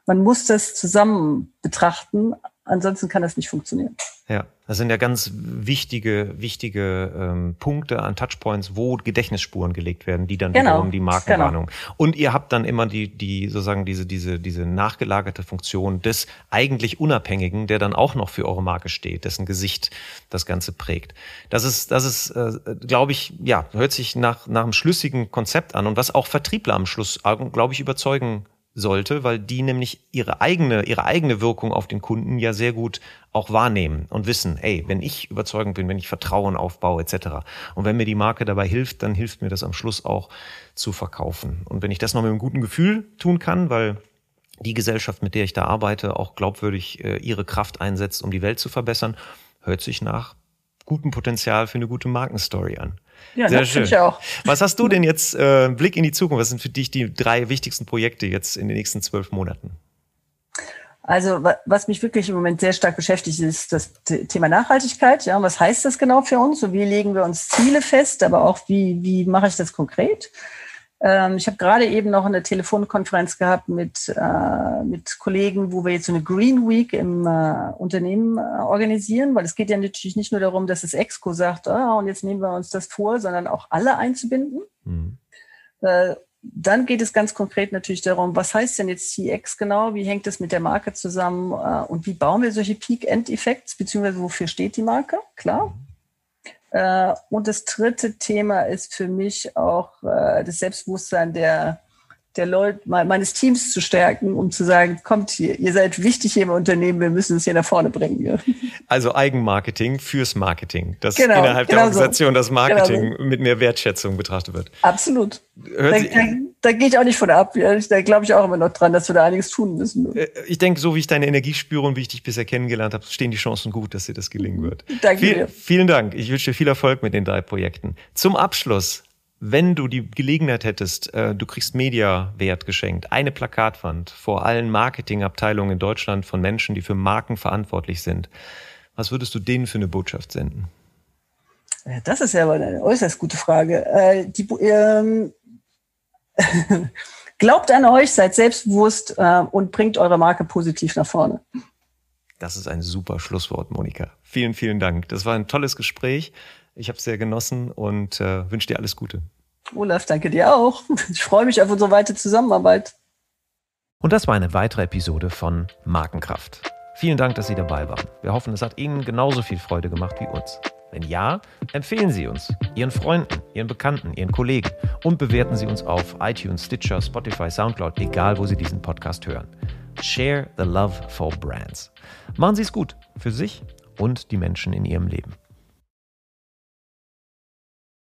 man muss das zusammen betrachten, ansonsten kann das nicht funktionieren. Ja, das sind ja ganz wichtige, wichtige ähm, Punkte an Touchpoints, wo Gedächtnisspuren gelegt werden, die dann genau. wiederum die Markenwarnung. Genau. Und ihr habt dann immer die, die sozusagen diese, diese, diese nachgelagerte Funktion des eigentlich Unabhängigen, der dann auch noch für eure Marke steht, dessen Gesicht das Ganze prägt. Das ist, das ist, äh, glaube ich, ja, hört sich nach, nach einem schlüssigen Konzept an und was auch Vertriebler am Schluss, glaube ich, überzeugen sollte, weil die nämlich ihre eigene, ihre eigene Wirkung auf den Kunden ja sehr gut auch wahrnehmen und wissen, ey, wenn ich überzeugend bin, wenn ich Vertrauen aufbaue etc. Und wenn mir die Marke dabei hilft, dann hilft mir das am Schluss auch zu verkaufen. Und wenn ich das noch mit einem guten Gefühl tun kann, weil die Gesellschaft, mit der ich da arbeite, auch glaubwürdig äh, ihre Kraft einsetzt, um die Welt zu verbessern, hört sich nach gutem Potenzial für eine gute Markenstory an. Ja, Sehr das schön. Ich auch. Was hast du denn jetzt, äh, Blick in die Zukunft, was sind für dich die drei wichtigsten Projekte jetzt in den nächsten zwölf Monaten? Also was mich wirklich im Moment sehr stark beschäftigt, ist das Thema Nachhaltigkeit. Ja, was heißt das genau für uns? Und wie legen wir uns Ziele fest? Aber auch wie, wie mache ich das konkret? Ähm, ich habe gerade eben noch eine Telefonkonferenz gehabt mit, äh, mit Kollegen, wo wir jetzt so eine Green Week im äh, Unternehmen äh, organisieren, weil es geht ja natürlich nicht nur darum, dass das Exco sagt, ah, und jetzt nehmen wir uns das vor, sondern auch alle einzubinden. Mhm. Äh, dann geht es ganz konkret natürlich darum, was heißt denn jetzt CX genau? Wie hängt es mit der Marke zusammen? Äh, und wie bauen wir solche Peak-End-Effekte? Beziehungsweise wofür steht die Marke? Klar. Mhm. Äh, und das dritte Thema ist für mich auch äh, das Selbstbewusstsein der, der Leute, meines Teams zu stärken, um zu sagen, kommt hier, ihr seid wichtig hier im Unternehmen, wir müssen es hier nach vorne bringen. Ja. Also Eigenmarketing fürs Marketing, dass genau, innerhalb genau der Organisation so. das Marketing genau mit mehr Wertschätzung betrachtet wird. Absolut. Hört da, da, da gehe ich auch nicht von ab. Da glaube ich auch immer noch dran, dass wir da einiges tun müssen. Äh, ich denke, so wie ich deine Energie spüre und wie ich dich bisher kennengelernt habe, stehen die Chancen gut, dass dir das gelingen wird. Danke Viel, dir. Vielen Dank. Ich wünsche dir viel Erfolg mit den drei Projekten. Zum Abschluss wenn du die Gelegenheit hättest, äh, du kriegst Media-Wert geschenkt, eine Plakatwand vor allen Marketingabteilungen in Deutschland von Menschen, die für Marken verantwortlich sind, was würdest du denen für eine Botschaft senden? Das ist ja aber eine äußerst gute Frage. Äh, die, ähm, glaubt an euch, seid selbstbewusst äh, und bringt eure Marke positiv nach vorne. Das ist ein super Schlusswort, Monika. Vielen, vielen Dank. Das war ein tolles Gespräch. Ich habe es sehr genossen und äh, wünsche dir alles Gute. Olaf, danke dir auch. Ich freue mich auf unsere weitere Zusammenarbeit. Und das war eine weitere Episode von Markenkraft. Vielen Dank, dass Sie dabei waren. Wir hoffen, es hat Ihnen genauso viel Freude gemacht wie uns. Wenn ja, empfehlen Sie uns, Ihren Freunden, Ihren Bekannten, Ihren Kollegen und bewerten Sie uns auf iTunes, Stitcher, Spotify, Soundcloud, egal wo Sie diesen Podcast hören. Share the love for brands. Machen Sie es gut für sich und die Menschen in Ihrem Leben.